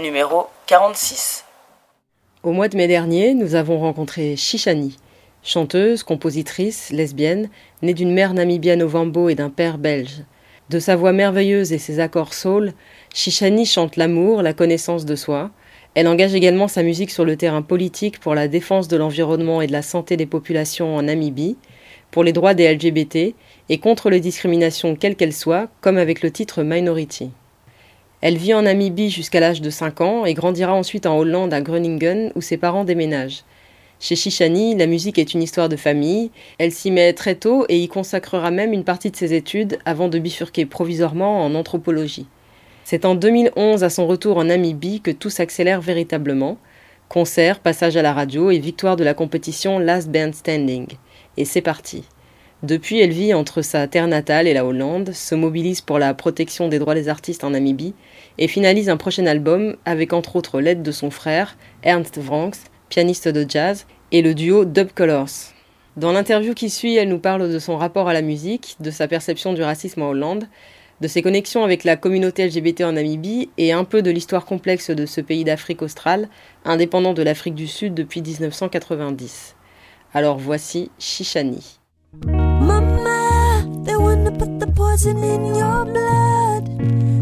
numéro 46. Au mois de mai dernier, nous avons rencontré Shishani, chanteuse, compositrice, lesbienne, née d'une mère namibienne au Vambo et d'un père belge. De sa voix merveilleuse et ses accords soul, Shishani chante l'amour, la connaissance de soi. Elle engage également sa musique sur le terrain politique pour la défense de l'environnement et de la santé des populations en Namibie, pour les droits des LGBT et contre les discriminations quelles qu'elles soient, comme avec le titre Minority. Elle vit en Namibie jusqu'à l'âge de 5 ans et grandira ensuite en Hollande à Groningen où ses parents déménagent. Chez Shishani, la musique est une histoire de famille. Elle s'y met très tôt et y consacrera même une partie de ses études avant de bifurquer provisoirement en anthropologie. C'est en 2011, à son retour en Namibie, que tout s'accélère véritablement. Concert, passage à la radio et victoire de la compétition Last Band Standing. Et c'est parti. Depuis, elle vit entre sa terre natale et la Hollande, se mobilise pour la protection des droits des artistes en Namibie et finalise un prochain album avec entre autres l'aide de son frère, Ernst Vranks, pianiste de jazz, et le duo Dub Colors. Dans l'interview qui suit, elle nous parle de son rapport à la musique, de sa perception du racisme en Hollande, de ses connexions avec la communauté LGBT en Namibie et un peu de l'histoire complexe de ce pays d'Afrique australe, indépendant de l'Afrique du Sud depuis 1990. Alors voici Shishani. Wanna put the poison in your blood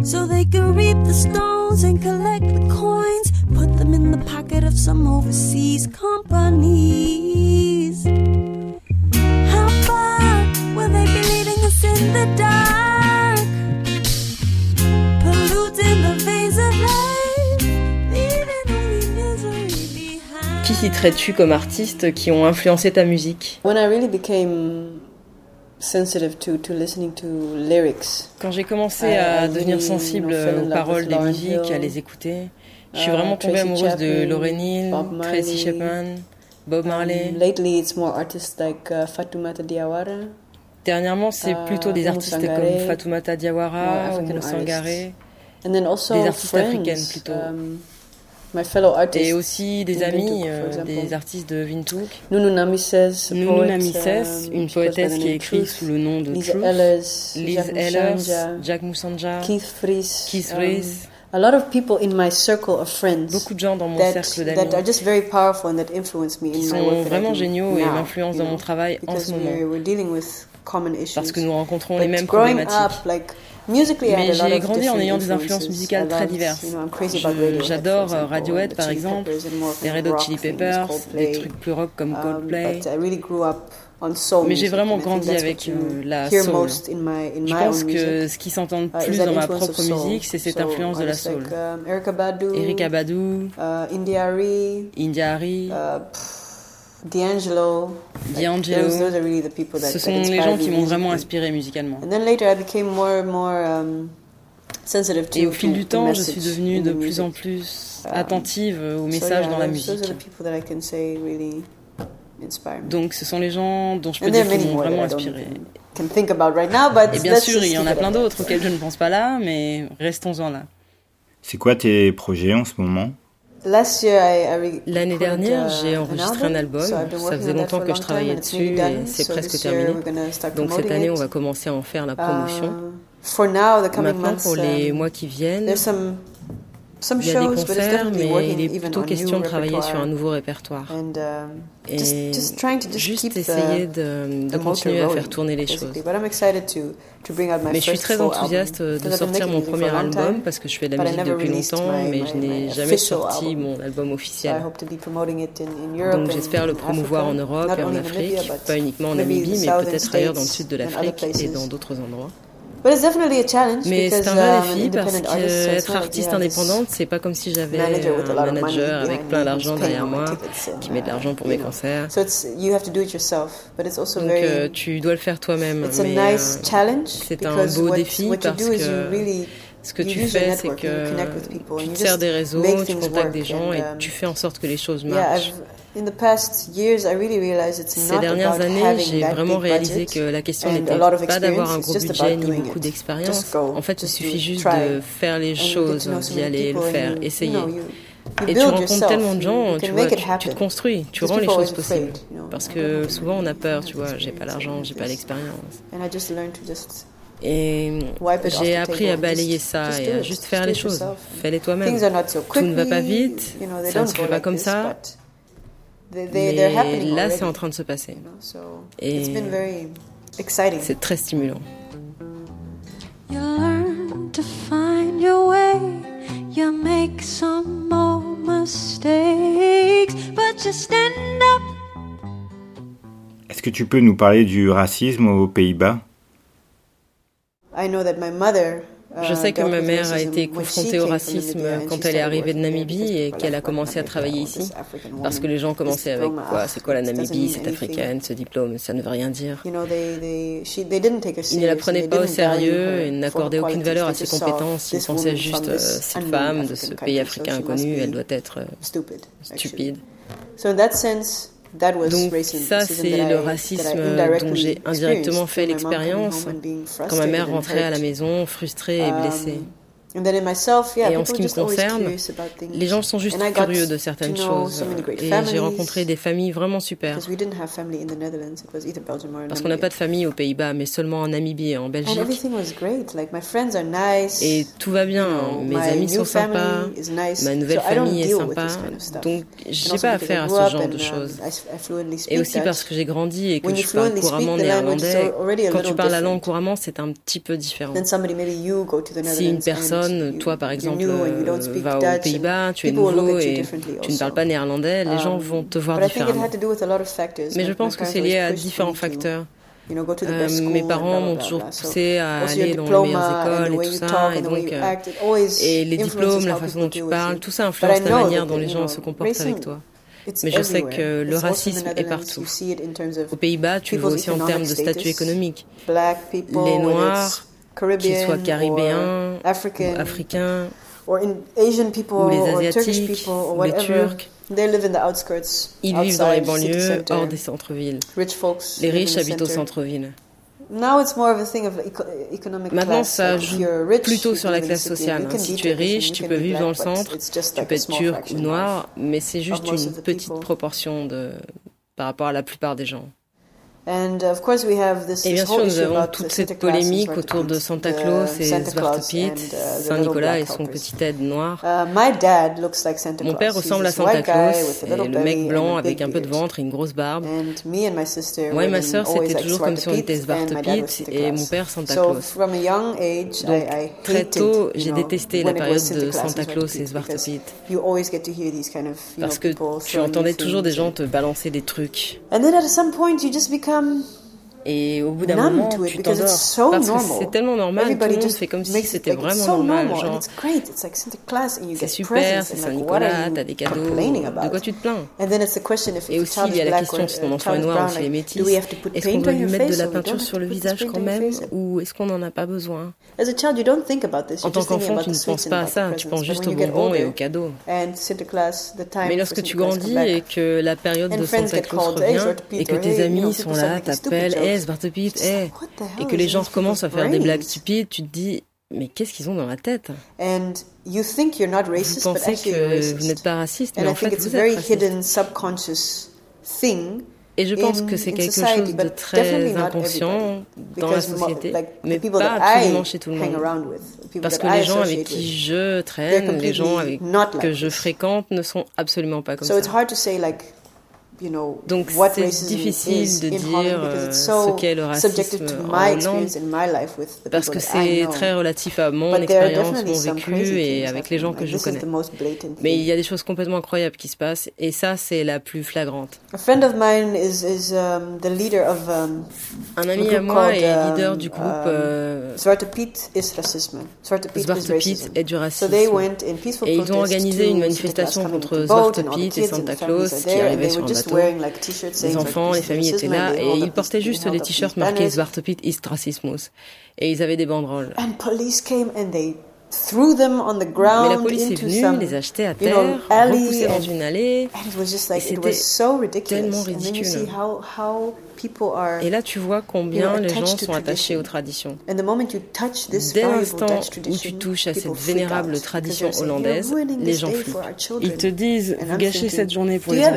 so they can reap the stones and collect the coins, put them in the pocket of some overseas companies. How far will they be leading us in the dark? Polluting the veins of life, leaving only misery behind. Qui citerais-tu comme artistes qui ont influencé ta musique? When I really became sensitive to, to listening to lyrics, Quand j'ai commencé à devenir sensible aux paroles des musiques, à les écouter, je suis uh, vraiment tombée Tracy amoureuse de Lauryn Hill, Tracy Marley. Chapman, Bob Marley. Um, lately, it's more artists like uh, Fatoumata Diawara. Dernièrement, c'est uh, plutôt des artistes comme Fatoumata Diawara, Oumou Sangaré, Des artistes friends, africaines, plutôt. Um. Et aussi des amis, for euh, des artistes de Windhoek. Nunu Namises, a Nunu poet, Namises, um, une poétesse qui name écrit Truth. sous le nom de Lisa Truth. Ellers, Liz Jack Ehlers, Jack Moussanja, Keith Fries. Keith um, Fries. a lot of people in my circle of friends beaucoup de gens dans mon that, cercle that are d'amis just very powerful and that influence me in my sont work vraiment géniaux et m'influencent dans mon know, travail en ce moment. we're, we're dealing with common issues. Parce que nous rencontrons But les mêmes problématiques. up, like, Mais j'ai grandi en ayant des influences musicales I très diverses. J'adore Radiohead par exemple, les Red Hot Chili Peppers, des trucs plus rock comme Um, Coldplay. Mais j'ai vraiment grandi avec, euh, la soul. Je pense que ce qui s'entend Uh, is plus dans ma propre musique, c'est cette influence de la soul. Um, Erykah Badu, uh, India Arie, D'Angelo. Like, D'Angelo. those, those are really the people that, ce sont les gens qui m'ont vraiment inspiré musicalement. And then later I became more and more um, sensitive to Et au fil du the temps, je suis devenue de plus en plus Um, attentive aux messages dans la musique. Donc ce sont les gens dont je peux dire qu'ils m'ont vraiment inspiré. Et bien sûr, il y en a plein d'autres auxquels je ne pense pas là, mais restons-en là. C'est quoi tes projets en ce moment? L'année dernière, uh, j'ai enregistré un album. Ça faisait longtemps que je travaillais dessus et c'est presque terminé. Donc cette année, on va commencer à en faire la promotion. Uh, Maintenant, pour les um, mois qui viennent, il y a des concerts, mais il est plutôt on question de travailler sur un nouveau répertoire. Um, Et juste essayer de, de continuer à faire tourner les choses. basically. But I'm excited to to bring out my Mais je suis très enthousiaste album. de sortir mon premier album parce que je fais de la musique depuis longtemps, mais je n'ai jamais sorti mon album officiel. Donc j'espère le promouvoir en. Europe et en Afrique, pas uniquement en Namibie, mais peut-être ailleurs dans le sud de l'Afrique et dans d'autres endroits. But it's definitely a challenge Mais c'est un vrai um, défi parce like you artiste indépendante, c'est pas comme si j'avais manager with a un lot of money manager avec plein d'argent derrière moi qui met de l'argent pour mes concerts. So it's you have to do it yourself, but it's also Donc very euh, tu dois le faire toi-même. euh, challenge c'est un beau what, défi parce que really ce que tu fais, c'est que tu te sers des réseaux, tu contactes des gens et um, tu fais en sorte que les choses marchent. Ces dernières années, j'ai vraiment réalisé que la question n'était pas d'avoir un gros budget ni beaucoup d'expérience. En fait, il suffit juste de faire les choses, d'y aller, le faire, essayer. Et tu rencontres tellement de gens, tu, te construis, tu rends les choses possibles. Parce que souvent on a peur, tu vois, j'ai pas l'argent, j'ai pas l'expérience. Et j'ai appris à balayer ça et à juste faire les choses. Fais-les toi-même. Tout ne va pas vite, ça ne se fait pas comme ça. Mais là, c'est en train de se passer. Et c'est très stimulant. Est-ce que tu peux nous parler du racisme aux Pays-Bas? I know that my mother je sais que ma mère a été confrontée au racisme quand elle est arrivée de Namibie et qu'elle a commencé à travailler ici. Parce que les gens commençaient avec quoi C'est quoi la Namibie C'est africaine, ce diplôme, ça ne veut rien dire. Ils ne la prenaient pas au sérieux et n'accordaient aucune valeur à ses compétences. Ils pensaient juste euh, cette femme de ce pays africain inconnu, elle doit être euh, stupide. Donc ça, c'est le racisme dont j'ai indirectement fait l'expérience quand ma mère rentrait à la maison frustrée et blessée. Et en ce qui me concerne, les gens sont juste curieux de certaines choses. Et j'ai rencontré des familles vraiment super. Parce qu'on n'a pas de famille aux Pays-Bas, mais seulement en Namibie et en Belgique. Et tout va bien. Mes amis sont sympas. Ma nouvelle famille est sympa. Donc, j'ai pas affaire à ce genre de choses. Et aussi parce que j'ai grandi et que je parle couramment néerlandais. Quand tu parles la langue couramment, c'est un petit peu différent. Si une personne toi par exemple, euh, va aux Pays-Bas, tu es nouveau et tu ne parles pas néerlandais, les gens vont te voir différemment. Mais je pense que c'est lié à différents facteurs. Euh, mes parents m'ont toujours poussé à aller dans les meilleures écoles et euh, tout ça, et et les diplômes, la façon dont tu parles, tout ça influence la manière dont les gens se comportent avec toi. Mais je sais que le racisme est partout. Aux Pays-Bas, tu le vois aussi en termes de statut économique. Les Noirs, qu'ils soient caribéens, ou africains, ou, ou les asiatiques, ou les turcs. Ils vivent dans les banlieues, hors des centres-villes. les riches habitent au centre-ville. Maintenant, ça joue plutôt sur la classe sociale. Hein. Si tu es riche, tu peux vivre dans le centre, tu peux être turc ou noir, mais c'est juste une petite proportion de... par rapport à la plupart des gens. Et bien sûr, nous avons toute cette polémique autour de Santa Claus et Svarte Pete, Saint-Nicolas et son petit aide noir. Mon père ressemble à Santa Claus, et le mec blanc avec un peu de ventre et une grosse barbe. Moi et ma sœur, c'était toujours comme si on était Svarte et mon père Santa Claus. Donc, très tôt, j'ai détesté la période de Santa Claus et Svarte Pete. Parce que tu entendais toujours des gens te balancer des trucs. Et puis, à un tu deviens um, Et au bout d'un moment, tu t'endors. Parce que c'est tellement normal, Everybody tout le monde fait comme si c'était vraiment so normal. c'est super, c'est Saint-Nicolas, t'as des cadeaux, de quoi tu te plains? Et aussi, il y a la question, si ton enfant est noir ou s'il est métis, est-ce qu'on doit lui mettre de la peinture sur le visage quand même? ou est-ce qu'on n'en a pas besoin? En tant qu'enfant, tu ne penses pas à ça, tu penses juste aux bonbons et aux cadeaux. Mais lorsque tu grandis et que la période de Santa Claus revient et que tes amis sont là, t'appellent, et que les gens commencent à faire des blagues stupides, tu te dis, mais qu'est-ce qu'ils ont dans la tête? And you think you're not racist, Vous pensez que vous n'êtes pas raciste, mais en fait, vous êtes et je pense que c'est quelque chose de très inconscient dans la société, mais pas absolument chez tout le monde. Parce que les gens avec qui je traîne, les gens avec que je fréquente ne sont absolument pas comme ça. Donc c'est difficile de dire euh, ce qu'est le racisme en Hollande parce que c'est très relatif à mon expérience, mon vécu et avec les gens que je connais. Mais il y a des choses complètement incroyables qui se passent et ça c'est la plus flagrante. Un ami à moi est leader du groupe euh, Zwarte Piet est du racisme. Et ils ont organisé une manifestation contre Zwarte Piet et Santa Claus qui arrivait sur le la police est into venue, some, les a jetés à you terre, know, alley, repoussés dans and, une allée. and it was just like Et it was c'était so ridiculous. tellement And then you ridicule. see how how people are. Et là, tu vois combien les gens sont attachés aux traditions. And the moment you touch this Dès l'instant où tu touches à cette vénérable tradition hollandaise, "You're ruining les gens flippent. for our children." Ils te disent, vous gâchez thinking, cette journée pour les enfants.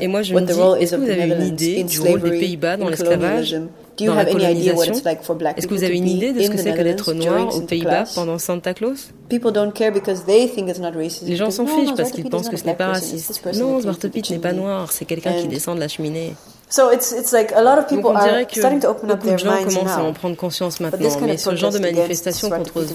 Et moi, je me dis, est-ce que of vous avez une idée du rôle des Pays-Bas dans l'esclavage? Dans la have any idea what colonisation. it's like for black Est-ce que people vous avez une idée de ce que c'est que d'être noir aux Pays-Bas pendant Santa Claus? People don't care because they think it's not racist. Les gens s'en fichent parce qu'ils pensent not que ce n'est pas raciste. Non, Zwarte Piet n'est pas noir, c'est quelqu'un qui descend de la cheminée. So it's it's like a lot of Donc people on dirait are que starting to open up beaucoup de gens commencent à en prendre conscience maintenant, mais of ce genre de manifestations contre whole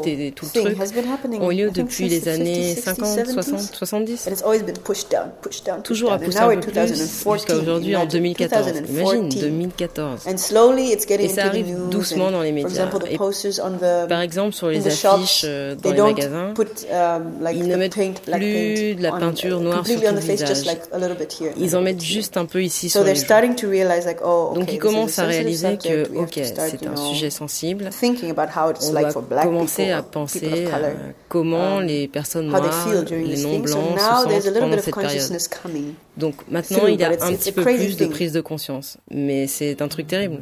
Piet et tout le truc ont lieu depuis les années 50s, 50, 60s, 60, 70. And it's always been pushed down, pushed down, pushed Toujours à pousser un peu plus 2014, jusqu'à aujourd'hui en imagine, 2014. Imagine, 2014. 2014. And slowly it's getting Et ça arrive news doucement dans les For médias. example, the Et posters on the Par exemple, sur les affiches euh, dans les magasins, put um, like ils ne the mettent plus de la peinture noire sur tout le the face, just visage. like a little bit here. and a ils en mettent juste un peu ici sur les they're joues. starting to realize like, oh, Donc okay, ils commencent à réaliser que, ok, c'est un sujet sensible. thinking about how it's On like doit for black commencer people, à penser of à color, comment um, les personnes how they noires, feel during les this non blancs now se there's a sentent little pendant bit of cette période. consciousness coming. Donc maintenant, il y a un it's petit a peu crazy plus de thing. prise de conscience. Mais c'est un truc terrible.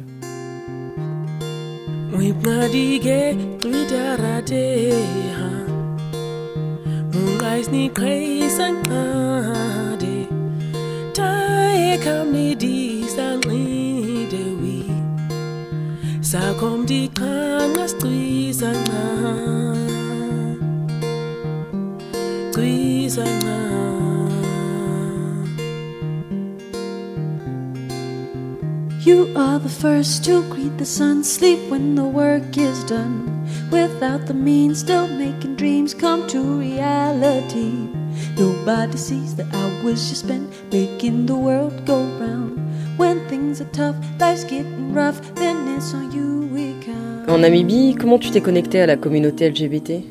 You are the first to greet the sun, sleep when the work is done. Without the means, still making dreams come to reality. Nobody sees the hours you spend making the world go round. When things are tough, life's getting rough, then it's on you we count. En Namibie, comment tu t'es connecté à la communauté LGBT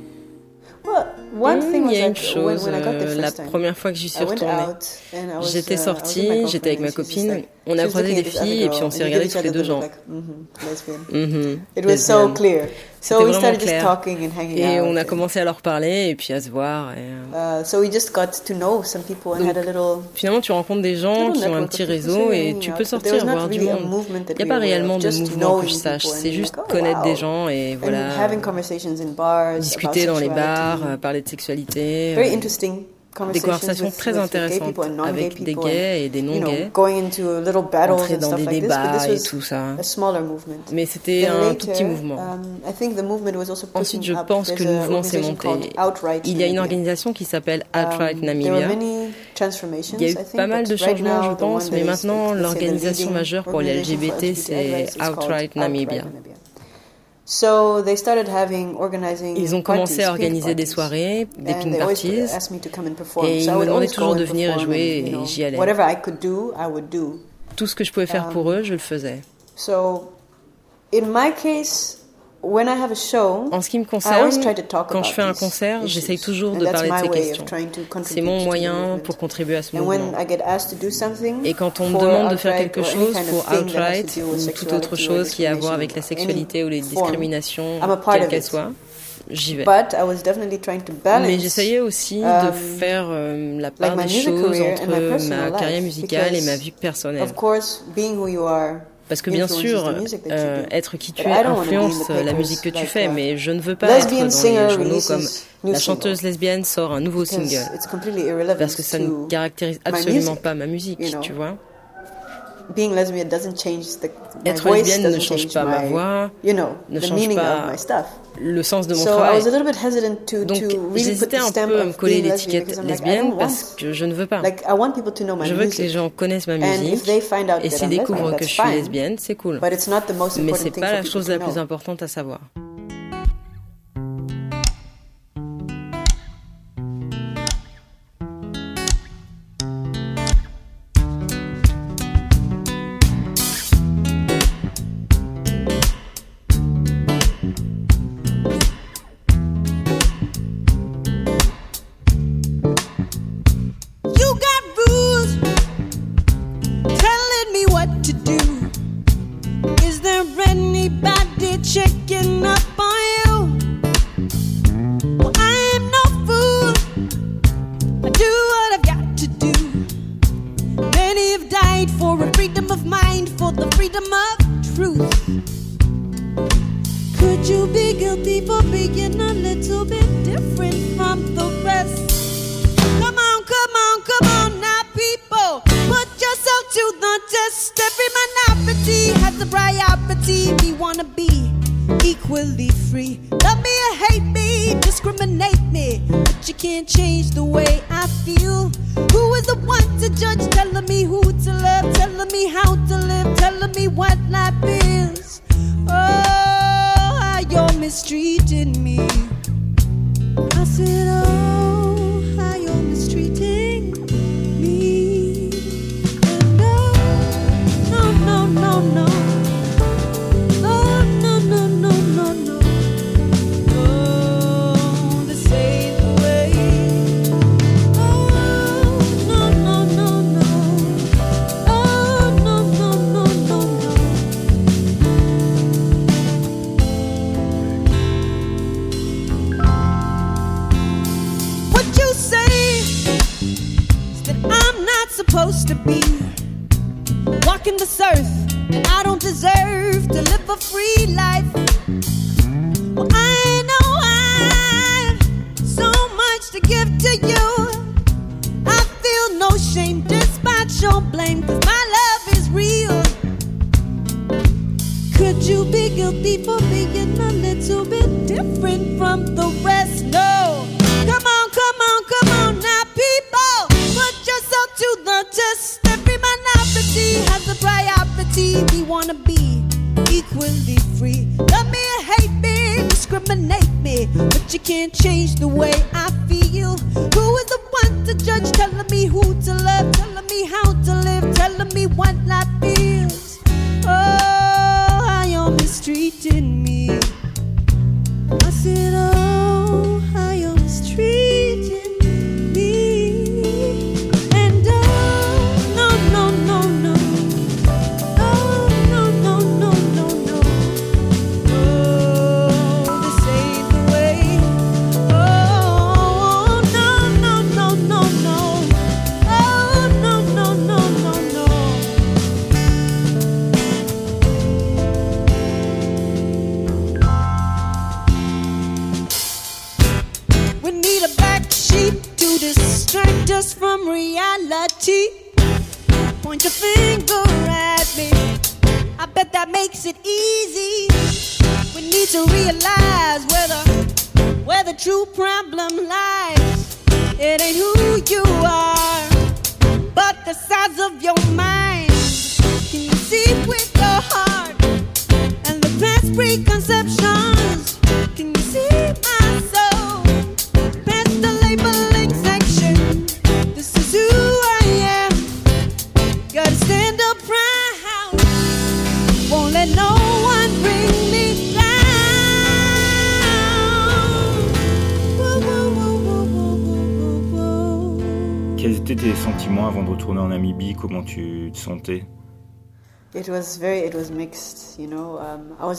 Well, one Hmm, thing was Il y a une chose, when, when I got there euh, la first time, première fois que j'y suis I went retournée. out and I was, J'étais uh, I was with sortie, my j'étais avec ma copine, on a croisé des filles et puis on s'est looked tous les deux like, mhm. Mhm, It was so lesbienne. clear. So C'était we vraiment started just clair. talking and hanging Et out. on a commencé à leur parler et puis à se voir. Et, so we just got to know some people and Donc, had a little. Finalement, tu rencontres des gens qui ont un petit réseau et tu peux sortir, voir du monde. Il n'y a pas réellement de mouvement que je sache, c'est juste oh, connaître des gens et voilà, having conversations in bars about discuter dans les bars, euh, parler de sexualité. Very euh, interesting des conversations très intéressantes avec des gays et des non-gays. Entrer dans des débats et tout ça. Mais c'était un tout petit mouvement. um, Ensuite, je pense que le mouvement s'est monté. Il y a une organisation qui s'appelle Um, Outright Namibia. Il y a eu pas mal de changements, je pense, mais maintenant, l'organisation majeure pour les LGBT, c'est Outright Namibia. So they started having organizing Ils ont commencé à organiser des parties. soirées, des always parties. Et ils me demandaient toujours de venir jouer et j'y allais. Whatever I could do, I would do. Tout ce que je pouvais faire Um, pour eux, je le faisais. So, in my case, when I have a show, En ce qui me concerne, try to talk quand je fais un concert, j'essaye toujours de parler de my ces questions. trying to C'est contribute mon moyen pour contribuer à ce mouvement. Et quand on me demande de faire quelque chose pour outright ou toute autre chose qui a à voir avec la sexualité ou les discriminations, quelles of qu'elles it. soient, j'y vais. But I was definitely trying to balance. Mais j'essayais aussi de um, faire euh, la part des choses entre ma carrière musicale et ma vie personnelle. Parce que bien sûr, euh, être qui tu es influence the la musique que tu fais, mais je ne veux pas être dans les journaux comme la chanteuse lesbienne sort un nouveau single. Parce que ça ne caractérise absolument pas ma musique, tu vois. Being lesbian doesn't change the my Être voice lesbienne ne change pas ma my, voix, you know, ne the change meaning pas of my stuff. le sens de mon So I travail. was a little bit hesitant to, Donc really j'hésitais un peu à me coller l'étiquette like, I lesbienne parce want, que je ne veux pas. like I want people to know my Je veux que les gens connaissent ma musique et s'ils découvrent que je suis lesbienne, c'est cool. But it's not the most Mais important c'est thing pas la chose la plus importante à savoir. Your blame, cause my love is real. Could you be guilty for being a little bit different from the rest? No. Come on, come on, come on now, people. Put yourself to the test. Every minority has a priority. We wanna be equally free. Love me or hate me, discriminate me, but you can't change the way I feel. Who is the one to judge? Telling me who to love, me how to live, telling me what life is. Oh, how you're mistreating me.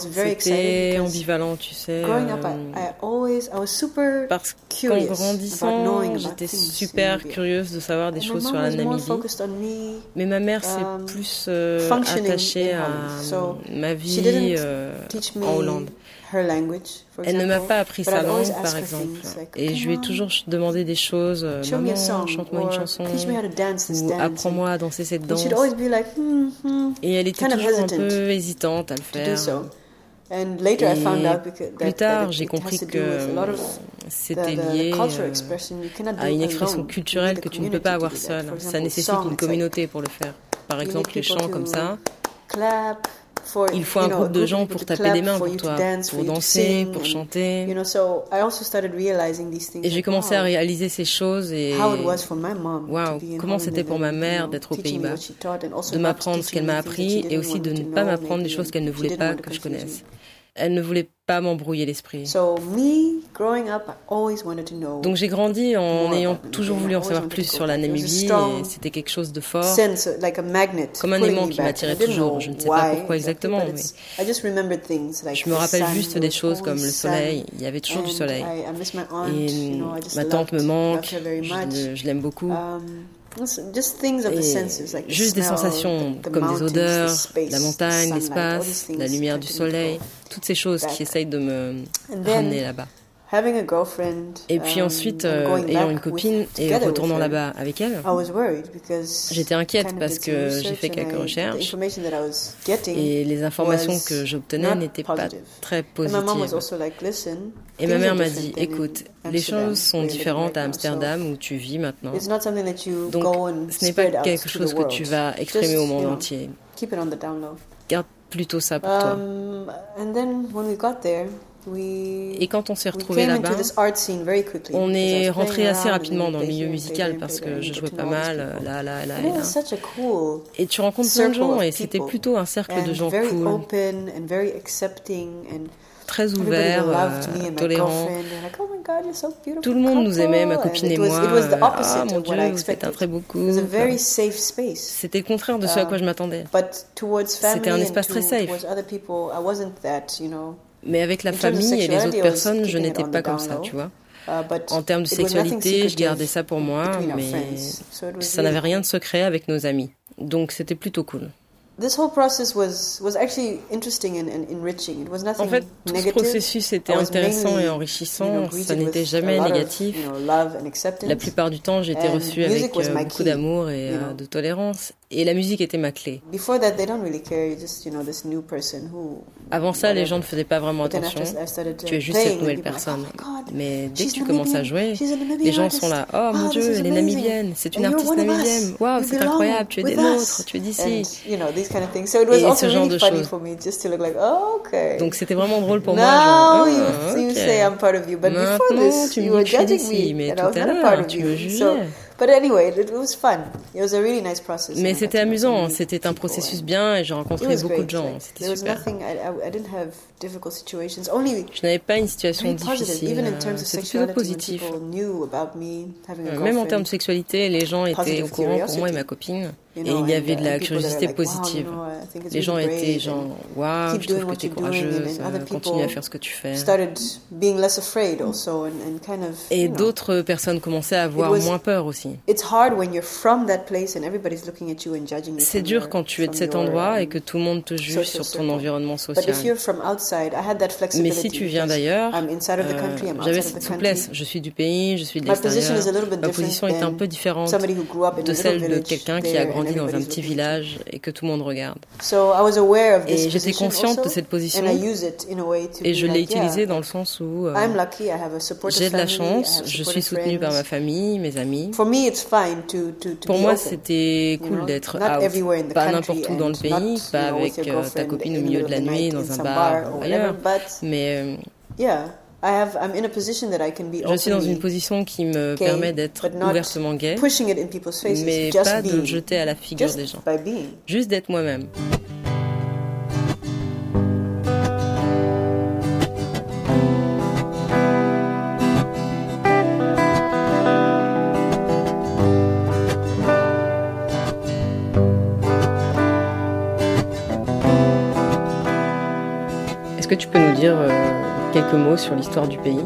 Very C'était ambivalent, tu sais. growing up, euh, I, I always, I was super Parce qu'en grandissant, j'étais super curieuse de savoir des choses sur la Namibie. focused on me. Mais ma mère s'est um, plus euh, attachée à ma She vie euh, teach me en Hollande. Her language, for Elle ne m'a pas appris sa langue, par exemple. Et "Okay, je lui ai toujours demandé des choses. euh, Maman, chante-moi une chanson. teach me how to dance this Ou apprends-moi à danser cette danse. she'd always be like, hmm, hmm, Et elle était toujours un hesitant peu hésitante à le faire. Et plus tard, j'ai compris que the, c'était lié euh, à une expression culturelle que tu ne peux pas avoir seule. Ça nécessite une communauté pour le faire. Par exemple, les chants comme ça, il faut un groupe de gens pour taper des mains pour toi, pour danser, pour chanter. Et j'ai commencé à wow, réaliser ces choses et in comment c'était pour ma mère d'être aux Pays-Bas, de m'apprendre ce qu'elle m'a appris et aussi de ne pas m'apprendre des choses qu'elle ne voulait pas que je connaisse. Me. Elle ne voulait pas m'embrouiller l'esprit. So me growing up, I always wanted to know Donc j'ai grandi en ayant toujours voulu I en savoir plus sur la Namibie et c'était quelque chose de fort. Comme un aimant me qui m'attirait toujours. Je ne sais pas pourquoi exactement, mais je me rappelle juste des choses comme le soleil. Il y avait toujours du soleil. I, I miss my aunt, Et you know, I just ma tante me loved- manque, loved her very je, much. le- je l'aime beaucoup. Um, it's just things of the et puis ensuite, euh, ayant une copine et retournant là-bas avec elle, j'étais inquiète parce que j'ai fait quelques recherches et les informations que j'obtenais n'étaient pas très positives. Et ma mère m'a dit, écoute, les choses sont différentes à Amsterdam où tu vis maintenant. Donc ce n'est pas quelque chose que tu vas exprimer au monde entier. Garde plutôt ça pour toi. Et quand on s'est retrouvés là-bas, on est rentré assez rapidement dans le milieu musical parce que je jouais pas mal, là, là, là, et tu rencontres plein de gens et c'était plutôt un cercle de gens cool, très ouverts, euh, tolérants. Tout le monde nous aimait, ma copine et moi. Ah mon dieu, vous êtes un très beau couple. C'était le contraire de ce à quoi je m'attendais. C'était un espace très safe. Mais avec la famille et les autres personnes, je n'étais pas comme ça, tu vois. En termes de sexualité, je gardais ça pour moi, mais ça n'avait rien de secret avec nos amis. Donc c'était plutôt cool. En fait, tout ce processus était intéressant et enrichissant. Ça n'était jamais négatif. La plupart du temps, j'étais reçue avec euh, beaucoup d'amour et euh, de tolérance. Et la musique était ma clé. Avant ça, les gens ne faisaient pas vraiment attention. Tu es juste cette nouvelle personne. Mais dès que tu commences à jouer, les gens sont là. Oh mon Dieu, elle est namibienne. C'est une artiste namibienne. Waouh, c'est incroyable. Tu es des nôtres. Tu es d'ici kind of thing. So it was et also really funny chose. for me just to look like, oh, okay. Donc c'était vraiment drôle pour Now moi. Now ah, you, okay. you, say I'm part of you, but Maintenant, before this, tu you were judging me, mais and I was à not part of you. So, but anyway, it was fun. It was a really nice process. Mais c'était amusant. Mm-hmm. C'était un processus bien et j'ai rencontré beaucoup great. de gens. Like, c'était super. Nothing, I, I didn't have difficult situations. Only, je n'avais pas une situation difficile. Euh, c'était plutôt positif. Euh, même en termes de sexualité, les gens étaient au courant pour moi et ma copine. Et il y avait de la curiosité positive. Les gens étaient genre, waouh, je trouve que tu es courageuse, euh, continue à faire ce que tu fais. Et d'autres personnes commençaient à avoir moins peur aussi. C'est dur quand tu es de cet endroit et que tout le monde te juge sur ton environnement social. Mais si tu viens d'ailleurs, euh, j'avais cette souplesse. Je suis du pays, je suis de l'extérieur. Ma position est un peu différente de celle de quelqu'un qui a grandi dans un petit village et que tout le monde regarde. Et j'étais consciente de cette position. et je l'ai utilisée dans le sens où euh, j'ai de la chance, je suis soutenue par ma famille, mes amis. Pour moi, c'était cool d'être pas n'importe où dans le pays, pas avec euh, ta copine au milieu de la nuit, dans un bar, ou ailleurs, mais... Euh, je suis dans une position qui me permet d'être ouvertement gay, mais pas de le jeter à la figure des gens. Juste d'être moi-même. Est-ce que tu peux nous dire... Euh, Quelques mots sur l'histoire du pays.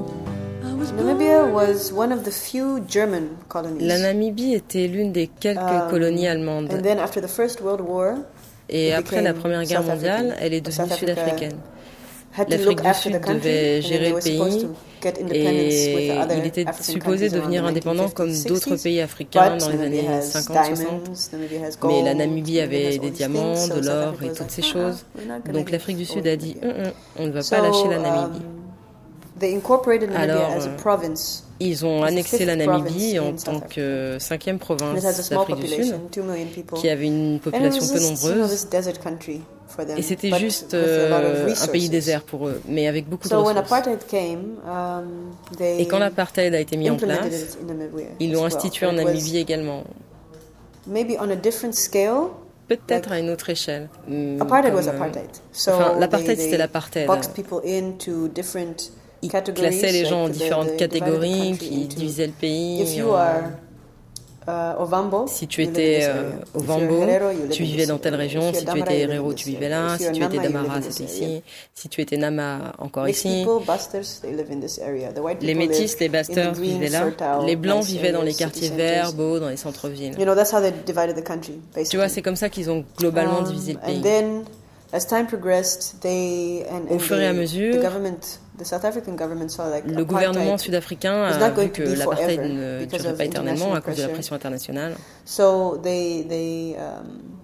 La Namibie était l'une des quelques colonies allemandes. Et après la Première Guerre mondiale, elle est devenue sud-africaine. L'Afrique du Sud devait gérer le pays et il était supposé devenir indépendant comme d'autres pays africains dans les années 50-60. Mais la Namibie avait des diamants, de l'or et toutes ces choses. Donc l'Afrique du Sud a dit hum, hum, on ne va pas lâcher la Namibie. Euh, ils ont annexé la Namibie en tant que cinquième province d'Afrique du Sud, qui avait une population peu nombreuse. Et c'était juste euh, un pays désert pour eux, mais avec beaucoup de ressources. Et quand l'apartheid a été mis en place, ils l'ont institué en Namibie également. Peut-être à une autre échelle. Euh, l'apartheid, c'était l'apartheid il classait les gens en différentes catégories, qui divisait le pays. Euh, si tu étais euh, au Vambo, tu vivais dans telle région. Si tu étais Herero, tu vivais là. Si tu étais Damara, c'était ici. Si tu étais Nama, encore ici. Les métis, les basters vivaient là. Les blancs vivaient dans les quartiers verts, beaux, dans les centres-villes. Tu vois, c'est comme ça qu'ils ont globalement divisé le pays. Au fur et à mesure, the government the South African government saw like Le gouvernement sud-africain a vu que l'apartheid ne durerait of pas éternellement à cause de la pression internationale. So they they um,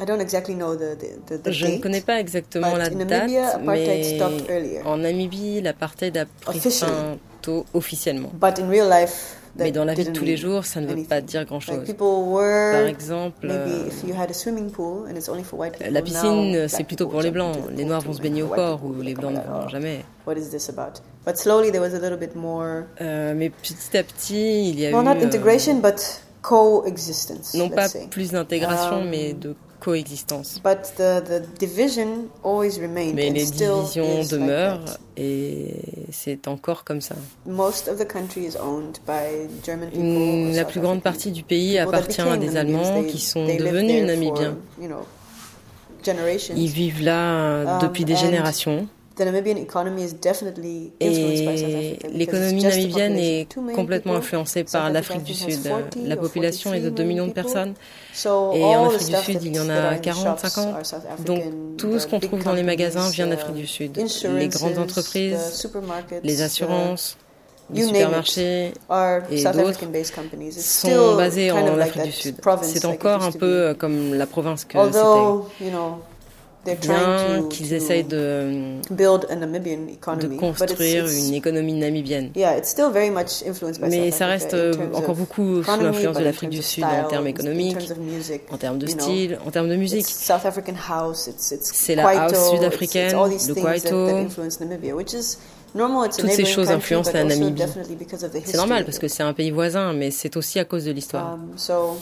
I don't exactly know the the, the, the Je ne connais pas exactement la date, mais en Namibie, l'apartheid a pris fin tôt officiellement. But in real life, that Mais dans la vie de tous les jours, ça ne veut pas dire grand-chose. people Par exemple, maybe euh, if you had a swimming pool and it's only for white people. la piscine, c'est plutôt pour les blancs. Les noirs vont se baigner au port ou les blancs ne vont jamais. What is this about? But slowly there was a little bit more, Euh, mais petit à petit, il y a well, eu euh, integration, but coexistence. non pas plus d'intégration, Um, mais de coexistence. But the, the division always remained Mais les divisions like demeurent et c'est encore comme ça. Most of the country is owned by German people. Une- or la plus grande partie du pays appartient à des. Allemands They- qui sont devenus Namibiens. you know, generations. Ils vivent là euh, Um, depuis des and générations The Namibian economy is definitely influenced by South et Africa because l'économie namibienne est complètement influencée South par Africa, l'Afrique du Sud. 40 La population est de 43 2 millions de personnes So et en the Afrique du Sud, that- il y en a are in 40, shops 50. are South Donc tout ce qu'on trouve dans les magasins companies, vient uh, d'Afrique du Sud. Les grandes entreprises, les assurances, les supermarchés et d'autres sont basés en Afrique du that Sud. C'est encore un peu euh, comme la province que c'était. Bien trying to, qu'ils essayent de, build a Namibian de economy, but it's, construire une économie namibienne. yeah, it's still very much influenced by Mais South ça reste in euh, terms encore of beaucoup sous l'influence de l'Afrique du Sud en termes économiques, en termes de style, en termes de musique. C'est la house sud-africaine, le kwaito. Toutes ces choses influencent la also Namibie. C'est normal parce que c'est un pays voisin, mais c'est aussi à cause de l'histoire. Um, so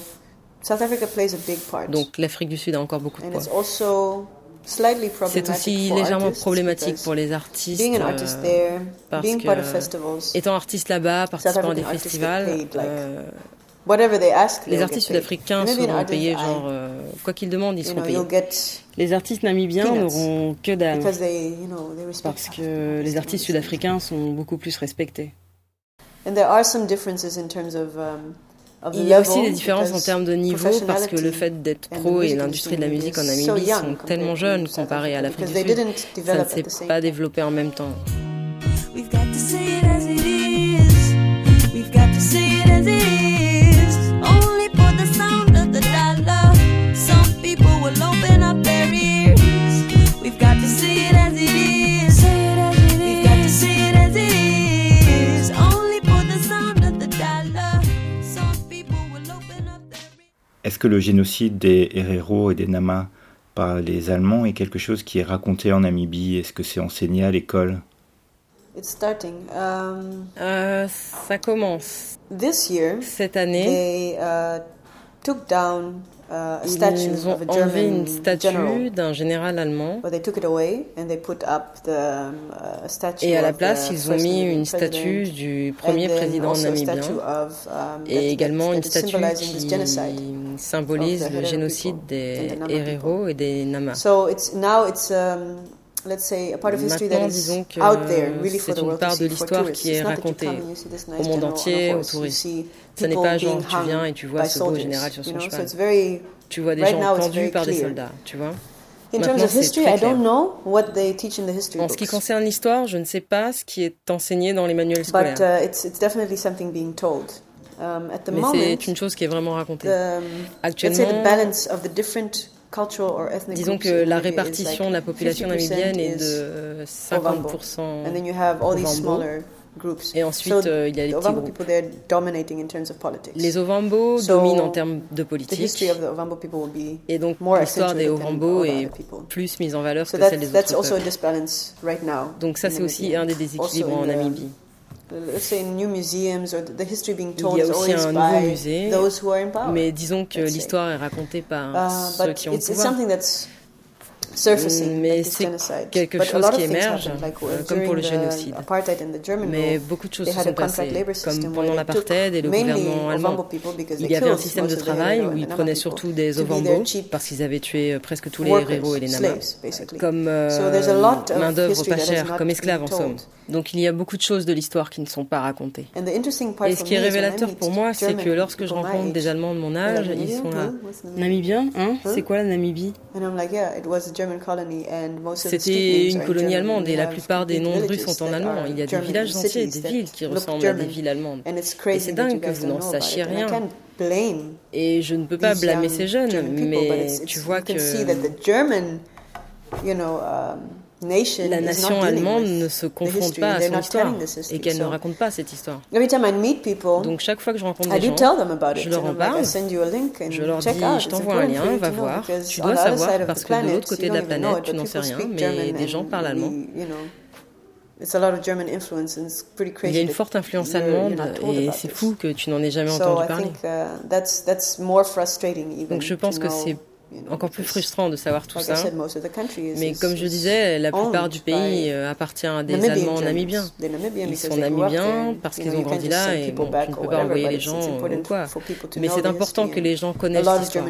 South Africa plays a big part. Donc l'Afrique du Sud a encore beaucoup de poids. C'est aussi légèrement problématique pour les artistes. euh, there, parce que Étant artiste là-bas, participant à des festivals, euh, les artistes sud-africains seront payés genre euh, quoi qu'ils demandent, ils seront payés. Les artistes namibiens n'auront que dalle parce que les artistes sud-africains sont beaucoup plus respectés. And there are some differences in terms of, um, Il y a aussi des différences en termes de niveau parce que le fait d'être pro et l'industrie de la musique en Namibie sont tellement jeunes comparés à l'Afrique du Sud. Ça ne s'est pas développé en même temps. Est-ce que le génocide des Herero et des Nama par les Allemands est quelque chose qui est raconté en Namibie? Est-ce que c'est enseigné à l'école? It's starting. Um, Euh, ça commence this year, cette année. they uh, took down uh, a statue Ils ont of a enlevé German une statue general. d'un général allemand But they took it away and they put up the um, uh, statue et à la of place the ils ont first mis Namibian une statue president. du And premier président namibien um, et également une statue symbolizing this genocide. qui symbolise le génocide des Herero et des Nama. So it's now it's um, let's say a part of history that Maintenant, is disons que out there really for c'est une part de l'histoire qui est racontée au monde entier, aux touristes. Ce n'est people pas genre being tu viens et tu vois by ce beau soldiers, général sur you son cheval. Tu vois des gens pendus par des soldats, tu vois? in terms Maintenant, of c'est history. très I don't clair. know what they teach in the history En ce qui concerne l'histoire, je ne sais pas ce qui est enseigné dans les manuels scolaires. Um, Mais c'est une chose qui est vraiment racontée. Actuellement, disons groups que la répartition de la population 50% namibienne est de Ovambo. 50%. And then you have all these Ovambo. smaller groups. Et ensuite, euh, il y a les petits groupes. Les Ovambo dominent en termes de politique. Et donc l'histoire des Ovambo est plus mise en valeur que celle des autres peuples. Donc ça c'est aussi un des déséquilibres en Namibie. Let's say in new museums or the, the history being Il told y a is aussi always un nouveau by musée, those who are in power. Mais disons que l'histoire est racontée par Uh, ceux qui ont le pouvoir. Mais c'est quelque chose qui émerge, uh, euh, comme pour le génocide. Mais beaucoup de choses se sont passées, comme pendant l'apartheid et le gouvernement allemand. Il y avait un système de travail où ils prenaient surtout des to be Ovambo their cheap parce qu'ils avaient tué euh, presque tous les Herero et les Nama slaves, basically. comme euh, main-d'œuvre pas chère, comme esclaves en somme. Donc il y a beaucoup de choses de l'histoire qui ne sont pas racontées. Et ce qui est révélateur pour moi, c'est que lorsque je rencontre des Allemands de mon âge, ils sont là. Namibien, Hein? C'est quoi la Namibie? C'était une colonie allemande et la plupart des noms de rues sont en allemand. Il y a des villages entiers, des villes qui ressemblent à des villes allemandes. Et c'est dingue que vous n'en sachiez rien. Et je ne peux pas blâmer ces jeunes, mais tu vois que la nation allemande ne se confronte pas à son histoire et qu'elle ne raconte pas cette histoire. Donc chaque fois que je rencontre des gens, je leur en parle, je leur dis, je t'envoie un lien, va voir, tu dois savoir parce que de l'autre côté de la planète, tu n'en sais rien, mais des gens parlent allemand. Il y a une forte influence allemande et c'est fou que tu n'en aies jamais entendu parler. Uh, Donc je pense que c'est encore plus frustrant de savoir tout ça. Mais comme je disais, la plupart du pays euh, appartient à des Allemands namibiens. Ils sont namibiens parce qu'ils ont grandi là et bon, tu ne peux pas envoyer les gens ou quoi. Mais c'est important que les gens connaissent l'histoire.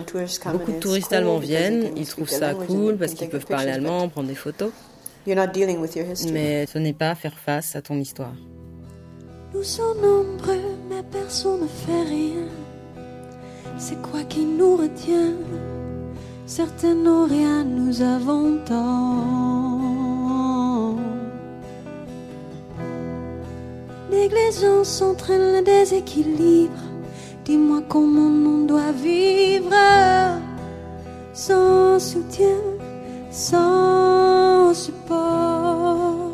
Beaucoup de touristes allemands viennent, ils trouvent ça cool parce qu'ils peuvent parler allemand, prendre des photos. Mais ce n'est pas faire face à ton histoire. Nous sommes nombreux, mais personne ne fait rien. C'est quoi qui nous retient? Certains n'ont rien, nous avons tant. Négligence s'entraîne le déséquilibre. Dis-moi comment on doit vivre sans soutien, sans support.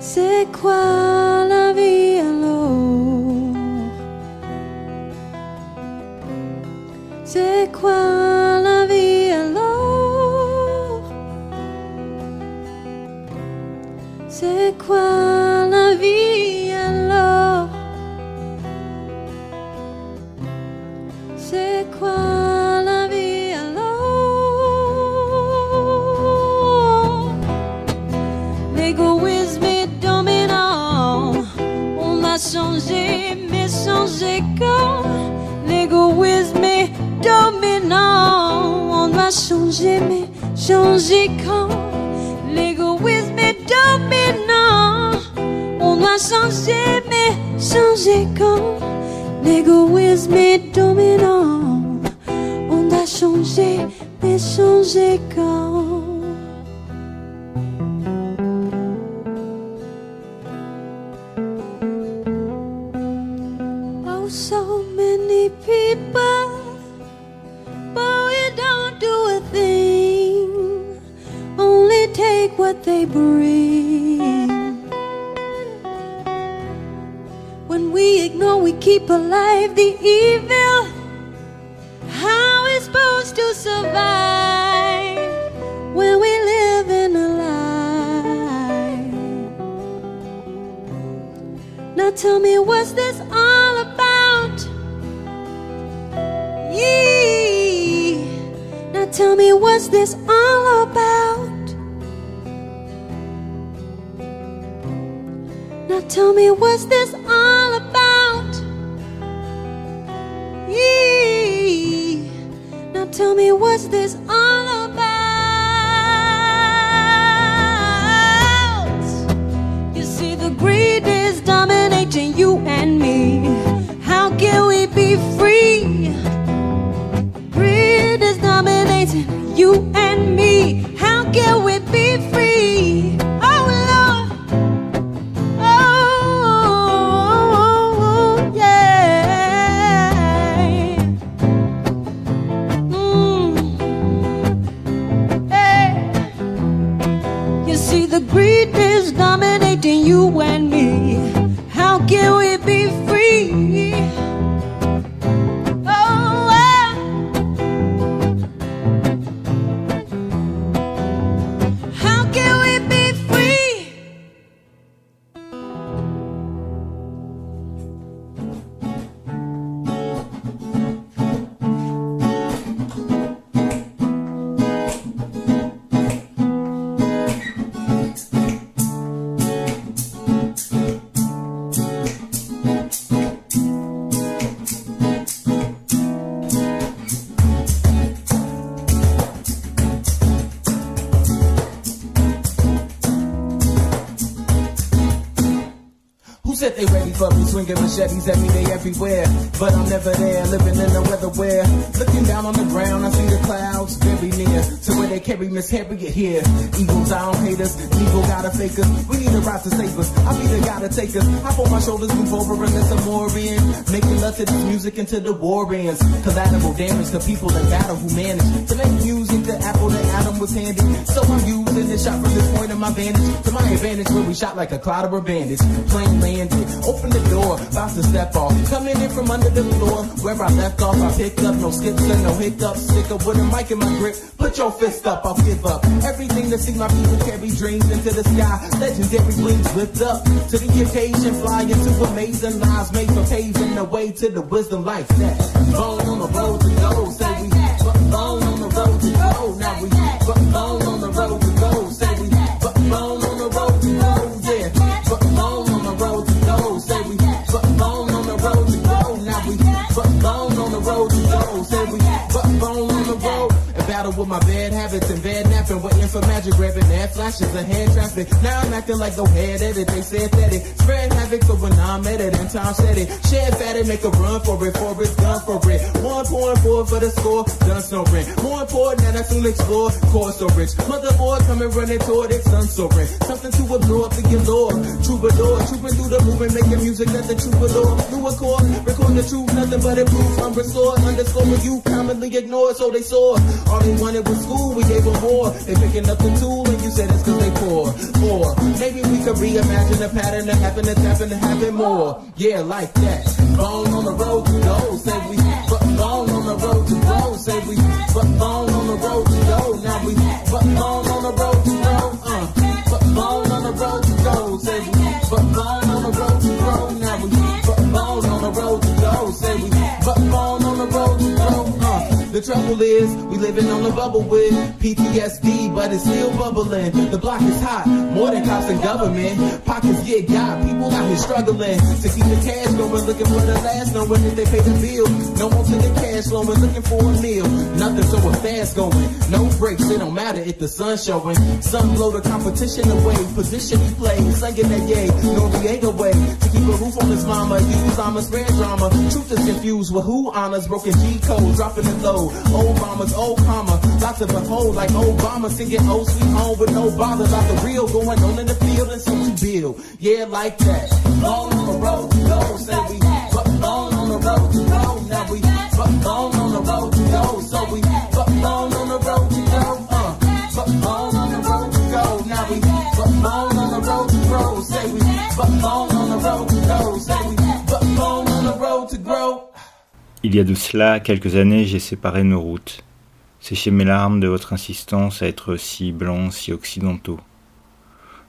C'est quoi la vie alors? C'est quoi C'est quoi la vie alors C'est quoi la vie alors? L'égoïsme est dominant. On a changé, mais changé quand? L'égoïsme est dominant. On a changé, mais changé quand? L'égoïsme est dominant. Doit changer, mais changer quand l'égoïsme est dominant. On doit changer, mais changer quand. Oh, so many people, but we don't do a thing. Only take what they bring. Keep alive the evil. How we supposed to survive when we live in a lie? Now tell me, what's this all about? Yeah. Now tell me, what's this all about? Now tell me, what's this all tell me, what's this you and For me, swinging machetes every day, everywhere. But I'm never there, living in the weather where. Looking down on the ground, I see the clouds very near to where they carry Miss Harriet here. Eagles down haters, evil gotta fake us. We need a rise to save us. I'll be the guy to take us. Hop on my shoulders, move over and let some more in. Making love to this music into the war ends. Collateral damage to people that battle who manage to make music the apple that Adam was handed. So I'm using this shot from this point of my vantage to my advantage where we shot like a cloud of a bandage. Plane landed, open oh, the door, about to step off. Coming in from under the floor, where I left off, I picked up no skips and no hiccups. Stick up with a mic in my grip, put your fist up, I'll give up. Everything to see my people carry dreams into the sky. Legendary wings lift up to the occasion, fly into amazing lives made for paving the way to the wisdom life that bone on the road to go. My bad habits and bad for magic, grabbing that flashes and hand traffic. Now I'm acting like no head edit, they said that it. Spread havoc, so when I'm at it and time said it. Shed fatty, make a run for it, for it's done for it. One point four for the score, done snoring. More important than I soon explore, core so rich. Motherboard coming running toward it, sun soaring. Something to absorb to your lord. Troubadour, trooping through the movement, making music, nothing troubadour. New accord, record the truth, nothing but it proves I'm restored. Underscore what you commonly ignored, so they soar. All they wanted was school, we gave them more. They picking up the tool, and you said it's cause they poor. Or maybe we could reimagine the pattern that happened, that's happened to happen more. Yeah, like that. Bone on the road to go, say we. But bone on the road to go, say we. But bone on the road to go, now we. But bone on the road to go, trouble is, we living on a bubble with PTSD, but it's still bubbling. The block is hot, more than cops and government. Pockets get got, people out here struggling to keep the cash going, looking for the last, knowing if they pay the bill. No more to the cash flowing, looking for a meal. Nothing so fast going, no breaks, it don't matter if the sun's showing. Some blow the competition away, position he plays, singing that yay, Noriega way. To keep a roof on his mama, use I'm a spread drama. Truth is confused with who honors, broken G code, dropping it low. Bombers, old karma, lots of behold like Obama singing oh sweet home with no bother about the real going on in the field and so we build. Yeah, like that. Long on the road to go, say we. But long on the road to go, now we. But long on the road to go, so we. But long on the road to go, uh. But long on the road to go, now we. But long on the road to grow, say we. But long on the road to go, say we. But long on the road to grow. Il y a de cela quelques années, j'ai séparé nos routes. Séché mes larmes de votre insistance à être si blancs, si occidentaux.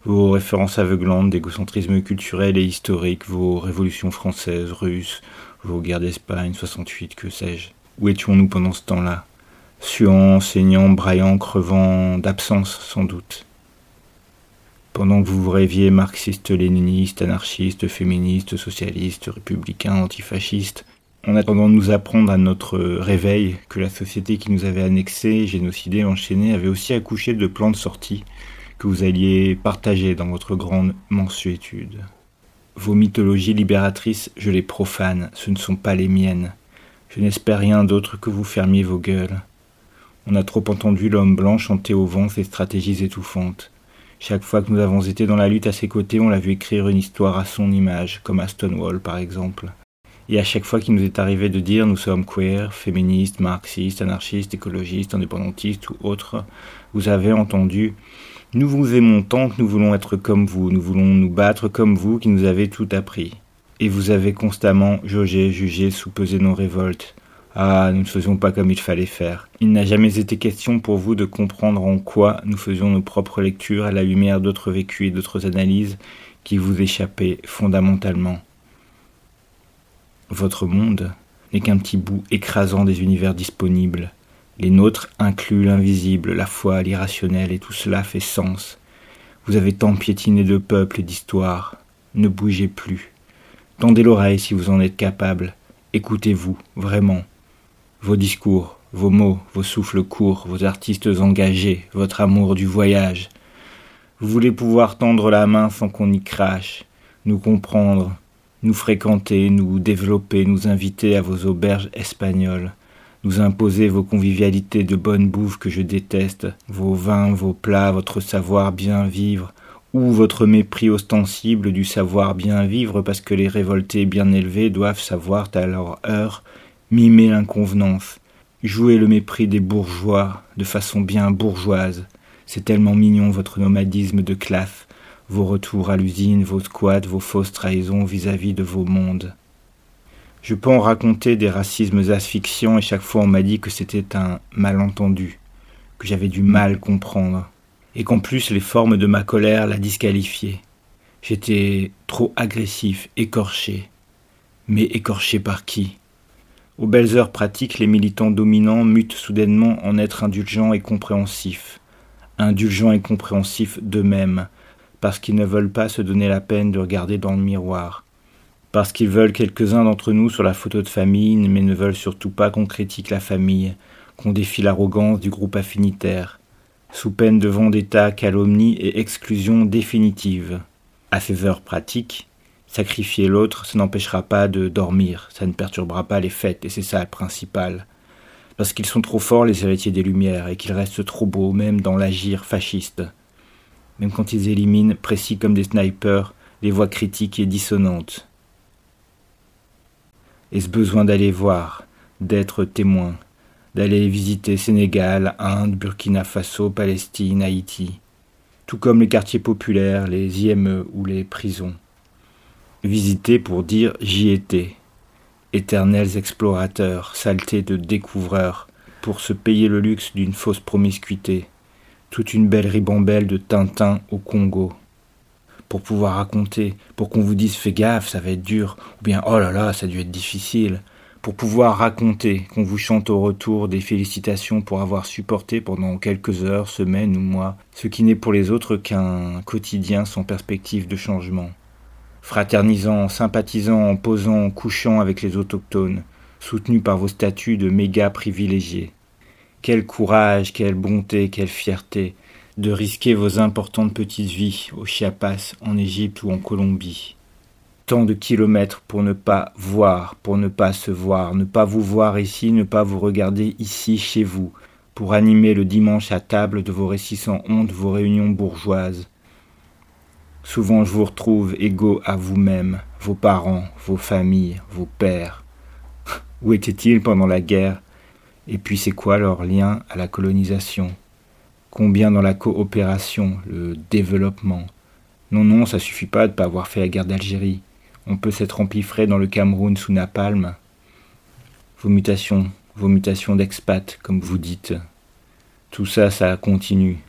Vos références aveuglantes d'égocentrisme culturel et historique, vos révolutions françaises, russes, vos guerres d'Espagne, 68, que sais-je. Où étions-nous pendant ce temps-là? Suant, saignant, braillant, crevant, d'absence sans doute. Pendant que vous vous rêviez marxiste, léniniste, anarchiste, féministe, socialiste, républicain, antifasciste, en attendant de nous apprendre à notre réveil que la société qui nous avait annexés, génocidés, enchaînés avait aussi accouché de plans de sortie que vous alliez partager dans votre grande mensuétude. Vos mythologies libératrices, je les profane, ce ne sont pas les miennes. Je n'espère rien d'autre que vous fermiez vos gueules. On a trop entendu l'homme blanc chanter au vent ses stratégies étouffantes. Chaque fois que nous avons été dans la lutte à ses côtés, on l'a vu écrire une histoire à son image, comme à Stonewall par exemple. Et à chaque fois qu'il nous est arrivé de dire nous sommes queer, féministes, marxistes, anarchistes, écologistes, indépendantistes ou autres, vous avez entendu nous vous aimons tant que nous voulons être comme vous, nous voulons nous battre comme vous qui nous avez tout appris. Et vous avez constamment jaugé, jugé, soupesé nos révoltes. Ah, nous ne faisions pas comme il fallait faire. Il n'a jamais été question pour vous de comprendre en quoi nous faisions nos propres lectures à la lumière d'autres vécus et d'autres analyses qui vous échappaient fondamentalement. Votre monde n'est qu'un petit bout écrasant des univers disponibles. Les nôtres incluent l'invisible, la foi, l'irrationnel, et tout cela fait sens. Vous avez tant piétiné de peuples et d'histoires. Ne bougez plus. Tendez l'oreille si vous en êtes capable. Écoutez-vous, vraiment. Vos discours, vos mots, vos souffles courts, vos artistes engagés, votre amour du voyage. Vous voulez pouvoir tendre la main sans qu'on y crache, nous comprendre, nous fréquenter, nous développer, nous inviter à vos auberges espagnoles, nous imposer vos convivialités de bonne bouffe que je déteste, vos vins, vos plats, votre savoir bien vivre, ou votre mépris ostensible du savoir bien vivre parce que les révoltés bien élevés doivent savoir à leur heure mimer l'inconvenance, jouer le mépris des bourgeois de façon bien bourgeoise. C'est tellement mignon votre nomadisme de classe, vos retours à l'usine, vos squats, vos fausses trahisons vis-à-vis de vos mondes. Je peux en raconter des racismes asphyxiants et chaque fois on m'a dit que c'était un malentendu, que j'avais du mal comprendre, et qu'en plus les formes de ma colère la disqualifiaient. J'étais trop agressif, écorché. Mais écorché par qui? Aux belles heures pratiques, les militants dominants mutent soudainement en être indulgents et compréhensifs. Indulgents et compréhensifs d'eux-mêmes, parce qu'ils ne veulent pas se donner la peine de regarder dans le miroir, parce qu'ils veulent quelques-uns d'entre nous sur la photo de famille, mais ne veulent surtout pas qu'on critique la famille, qu'on défie l'arrogance du groupe affinitaire, sous peine de vendetta, calomnie et exclusion définitive. À ces heures pratiques, sacrifier l'autre, ça n'empêchera pas de dormir, ça ne perturbera pas les fêtes, et c'est ça le principal. Parce qu'ils sont trop forts, les héritiers des Lumières, et qu'ils restent trop beaux, même dans l'agir fasciste même quand ils éliminent, précis comme des snipers, les voix critiques et dissonantes. Et ce besoin d'aller voir, d'être témoin, d'aller visiter Sénégal, Inde, Burkina Faso, Palestine, Haïti, tout comme les quartiers populaires, les IME ou les prisons? Visiter pour dire j'y étais. Éternels explorateurs, saletés de découvreurs, pour se payer le luxe d'une fausse promiscuité, toute une belle ribambelle de Tintin au Congo. Pour pouvoir raconter, pour qu'on vous dise fais gaffe, ça va être dur, ou bien oh là là, ça a dû être difficile. Pour pouvoir raconter, qu'on vous chante au retour des félicitations pour avoir supporté pendant quelques heures, semaines ou mois, ce qui n'est pour les autres qu'un quotidien sans perspective de changement. Fraternisant, sympathisant, posant, couchant avec les autochtones, soutenus par vos statuts de méga privilégiés. Quel courage, quelle bonté, quelle fierté de risquer vos importantes petites vies au Chiapas, en Égypte ou en Colombie. Tant de kilomètres pour ne pas voir, pour ne pas se voir, ne pas vous voir ici, ne pas vous regarder ici chez vous, pour animer le dimanche à table de vos récits sans honte, vos réunions bourgeoises. Souvent je vous retrouve égaux à vous-même, vos parents, vos familles, vos pères. Où étaient-ils pendant la guerre? Et puis c'est quoi leur lien à la colonisation? Combien dans la coopération, le développement? Non, non, ça suffit pas de pas avoir fait la guerre d'Algérie. On peut s'être empiffré dans le Cameroun sous Napalm. Vos mutations, vos mutations d'expat, comme vous dites. Tout ça, ça continue.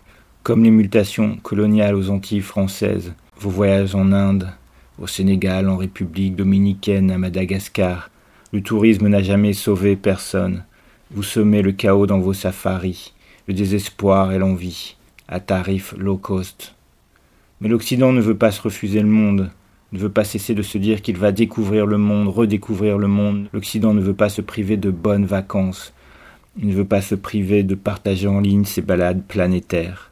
Comme les mutations coloniales aux Antilles françaises, vos voyages en Inde, au Sénégal, en République dominicaine, à Madagascar, le tourisme n'a jamais sauvé personne. Vous semez le chaos dans vos safaris, le désespoir et l'envie, à tarif low cost. Mais l'Occident ne veut pas se refuser le monde, ne veut pas cesser de se dire qu'il va découvrir le monde, redécouvrir le monde. L'Occident ne veut pas se priver de bonnes vacances. Il ne veut pas se priver de partager en ligne ses balades planétaires.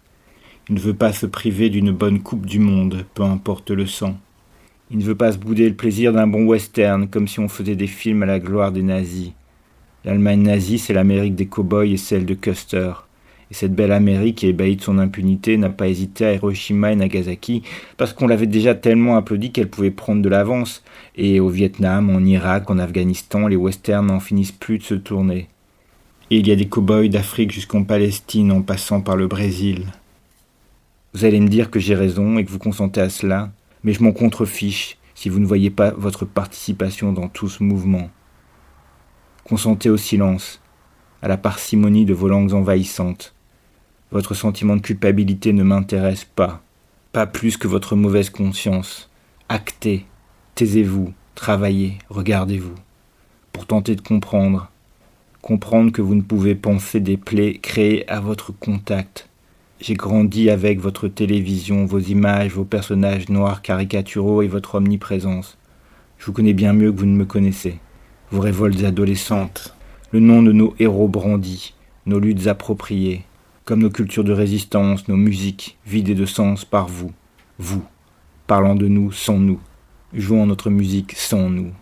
Il ne veut pas se priver d'une bonne coupe du monde, peu importe le sang. Il ne veut pas se bouder le plaisir d'un bon western, comme si on faisait des films à la gloire des nazis. L'Allemagne nazie, c'est l'Amérique des cow-boys et celle de Custer. Et cette belle Amérique, ébahie de son impunité, n'a pas hésité à Hiroshima et Nagasaki, parce qu'on l'avait déjà tellement applaudi qu'elle pouvait prendre de l'avance. Et au Vietnam, en Irak, en Afghanistan, les westerns n'en finissent plus de se tourner. Et il y a des cow-boys d'Afrique jusqu'en Palestine, en passant par le Brésil. Vous allez me dire que j'ai raison et que vous consentez à cela, mais je m'en contrefiche si vous ne voyez pas votre participation dans tout ce mouvement. Consentez au silence, à la parcimonie de vos langues envahissantes. Votre sentiment de culpabilité ne m'intéresse pas, pas plus que votre mauvaise conscience. Actez, taisez-vous, travaillez, regardez-vous, pour tenter de comprendre, comprendre que vous ne pouvez penser des plaies créées à votre contact. J'ai grandi avec votre télévision, vos images, vos personnages noirs caricaturaux et votre omniprésence. Je vous connais bien mieux que vous ne me connaissez vos révoltes adolescentes, le nom de nos héros brandis, nos luttes appropriées, comme nos cultures de résistance, nos musiques vidées de sens par vous, vous, parlant de nous sans nous, jouant notre musique sans nous.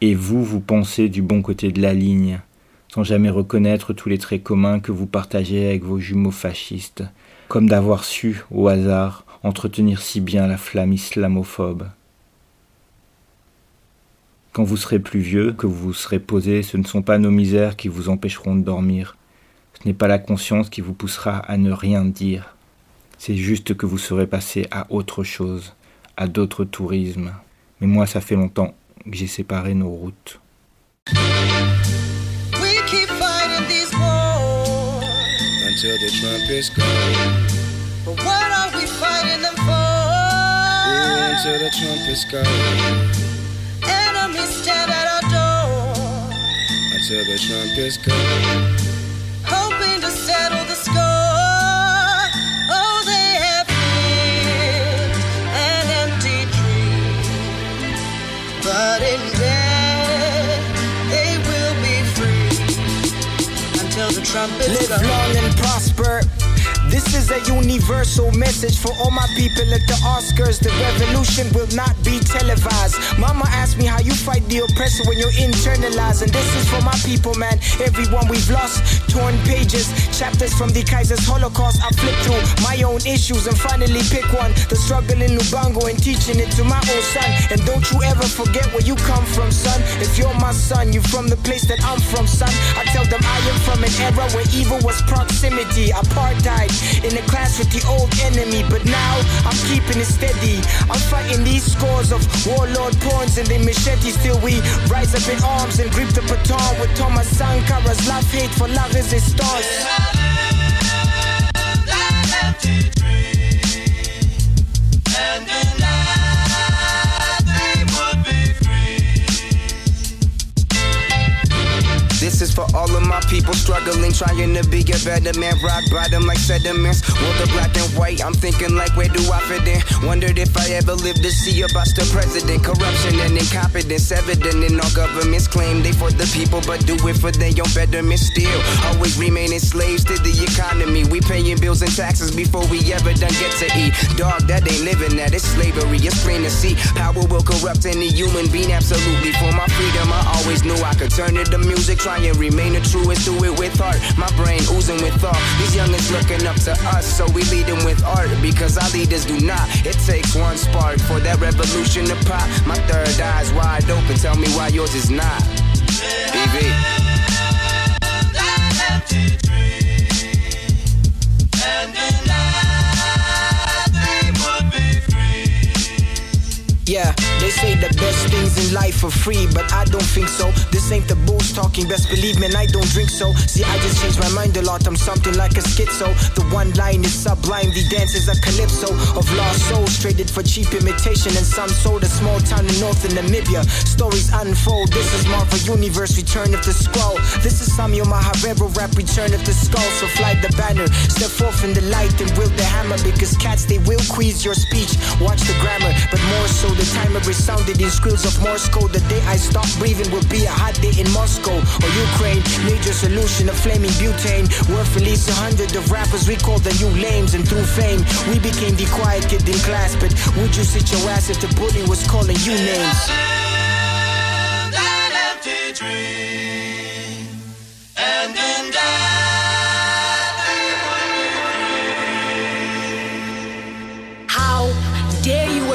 Et vous, vous pensez du bon côté de la ligne, sans jamais reconnaître tous les traits communs que vous partagez avec vos jumeaux fascistes, comme d'avoir su, au hasard, entretenir si bien la flamme islamophobe. Quand vous serez plus vieux, que vous vous serez posé, ce ne sont pas nos misères qui vous empêcheront de dormir. Ce n'est pas la conscience qui vous poussera à ne rien dire. C'est juste que vous serez passé à autre chose, à d'autres tourismes. Mais moi, ça fait longtemps que j'ai séparé nos routes. We keep fighting these wars until the trumpets go. But what are we fighting them for? Until the. Enemies stand at our door, Until the trumpets go. hoping to settle the score. Oh, they have lived an empty dream, but in death they will be free until the trumpets Live go. long and prosper. This is a universal message for all my people at the Oscars. The revolution will not be televised. Mama asked me how you fight the oppressor when you're internalized. And this is for my people, man. Everyone we've lost. Torn pages, chapters from the Kaiser's Holocaust. I flip through my own issues and finally pick one. The struggle in Lubango and teaching it to my own son. And don't you ever forget where you come from, son. If you're my son, you're from the place that I'm from, son. I tell them I am from an era where evil was proximity, apartheid. In a class with the old enemy, but now I'm keeping it steady. I'm fighting these scores of warlord pawns and their machetes till we rise up in arms and grip the baton with Thomas Sankara's love hate for la resistance. This is for all of my people struggling, trying to be a better man. Rock bottom like sediments. World of black and white, I'm thinking like, where do I fit in? Wondered if I ever live to see a bust the president. Corruption and incompetence evident in all governments. Claim they for the people, but do it for their own betterment still. Always remaining slaves to the economy. We paying bills and taxes before we ever done get to eat. Dog, that ain't living, that is slavery. It's plain to see. Power will corrupt any human being, absolutely. For my freedom, I always knew I could turn it to music. Try and remain the truest, do it with heart. My brain oozing with thought. These youngins looking up to us, so we lead them with art. Because our leaders do not. It takes one spark for that revolution to pop. My third eye's wide open, tell me why yours is not. BB. Yeah, they say the best things in life are free, but I don't think so. This ain't the booze talking, best believe me, I don't drink so. See, I just changed my mind a lot, I'm something like a schizo. The one line is sublime, the dance is a calypso of lost souls traded for cheap imitation, and some sold a small town in north Namibia. Stories unfold, this is Marvel Universe, Return of the Scroll. This is Samuel Mahavero rap, Return of the Skull. So fly the banner, step forth in the light and wield the hammer, because cats they will squeeze your speech. Watch the grammar, but more so the timer resounded in squeals of Morse code. The day I stop breathing will be a hot day in Moscow or Ukraine. Major solution of flaming butane. Worth release a hundred of rappers we called the new lames, and through fame we became the quiet kid in class. But would you sit your ass if the bully was calling you names? That empty dream. And How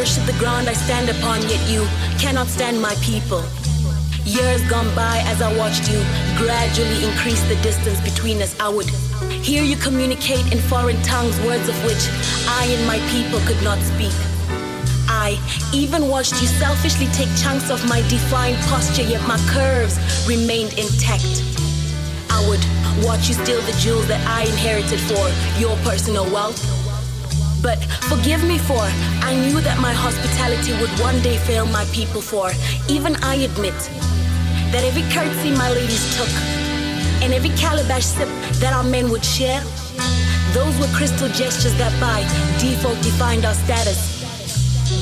worship the ground I stand upon, yet you cannot stand my people? Years gone by as I watched you gradually increase the distance between us. I would hear you communicate in foreign tongues, words of which I and my people could not speak. I even watched you selfishly take chunks of my defined posture, yet my curves remained intact. I would watch you steal the jewels that I inherited for your personal wealth. But forgive me for, I knew that my hospitality would one day fail my people for. Even I admit that every curtsy my ladies took, and every calabash sip that our men would share, those were crystal gestures that by default defined our status.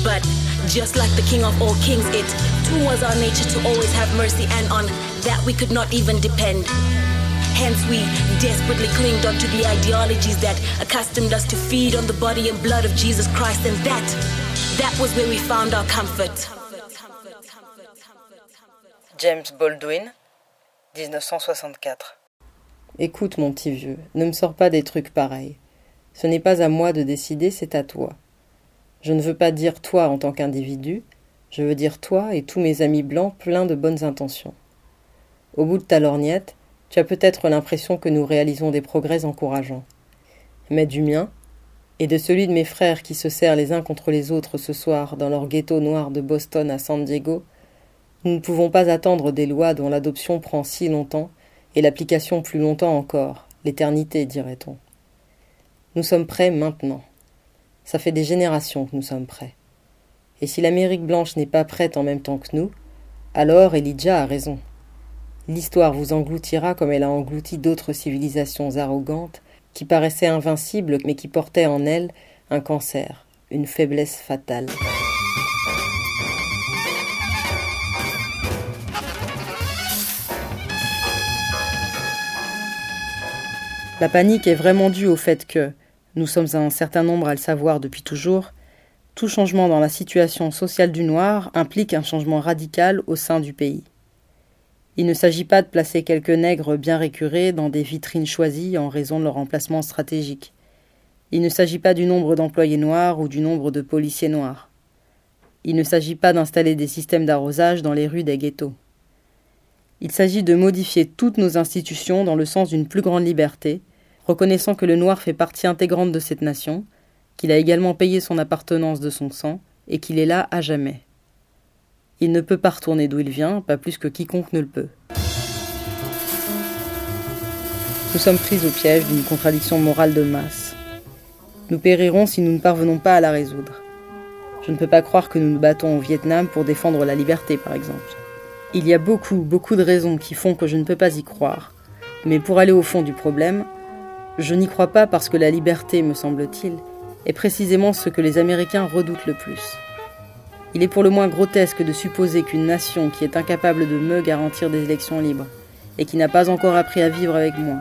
But just like the king of all kings, it too was our nature to always have mercy, and on that we could not even depend. Hence, we desperately clinged onto the ideologies that accustomed us to feed on the body and blood of Jesus Christ, and that, that was where we found our comfort. James Baldwin, 1964. Écoute, mon petit vieux, ne me sors pas des trucs pareils. Ce n'est pas à moi de décider, c'est à toi. Je ne veux pas dire toi en tant qu'individu, je veux dire toi et tous mes amis blancs pleins de bonnes intentions. Au bout de ta lorgnette, tu as peut-être l'impression que nous réalisons des progrès encourageants. Mais du mien, et de celui de mes frères qui se serrent les uns contre les autres ce soir dans leur ghetto noir de Boston à San Diego, nous ne pouvons pas attendre des lois dont l'adoption prend si longtemps et l'application plus longtemps encore, l'éternité, dirait-on. Nous sommes prêts maintenant. Ça fait des générations que nous sommes prêts. Et si l'Amérique blanche n'est pas prête en même temps que nous, alors Elijah a raison. L'histoire vous engloutira comme elle a englouti d'autres civilisations arrogantes qui paraissaient invincibles mais qui portaient en elles un cancer, une faiblesse fatale. La panique est vraiment due au fait que, nous sommes un certain nombre à le savoir depuis toujours, tout changement dans la situation sociale du noir implique un changement radical au sein du pays. Il ne s'agit pas de placer quelques nègres bien récurés dans des vitrines choisies en raison de leur emplacement stratégique. Il ne s'agit pas du nombre d'employés noirs ou du nombre de policiers noirs. Il ne s'agit pas d'installer des systèmes d'arrosage dans les rues des ghettos. Il s'agit de modifier toutes nos institutions dans le sens d'une plus grande liberté, reconnaissant que le noir fait partie intégrante de cette nation, qu'il a également payé son appartenance de son sang, et qu'il est là à jamais. Il ne peut pas retourner d'où il vient, pas plus que quiconque ne le peut. Nous sommes pris au piège d'une contradiction morale de masse. Nous périrons si nous ne parvenons pas à la résoudre. Je ne peux pas croire que nous nous battons au Vietnam pour défendre la liberté, par exemple. Il y a beaucoup, beaucoup de raisons qui font que je ne peux pas y croire. Mais pour aller au fond du problème, je n'y crois pas parce que la liberté, me semble-t-il, est précisément ce que les Américains redoutent le plus. Il est pour le moins grotesque de supposer qu'une nation qui est incapable de me garantir des élections libres, et qui n'a pas encore appris à vivre avec moi,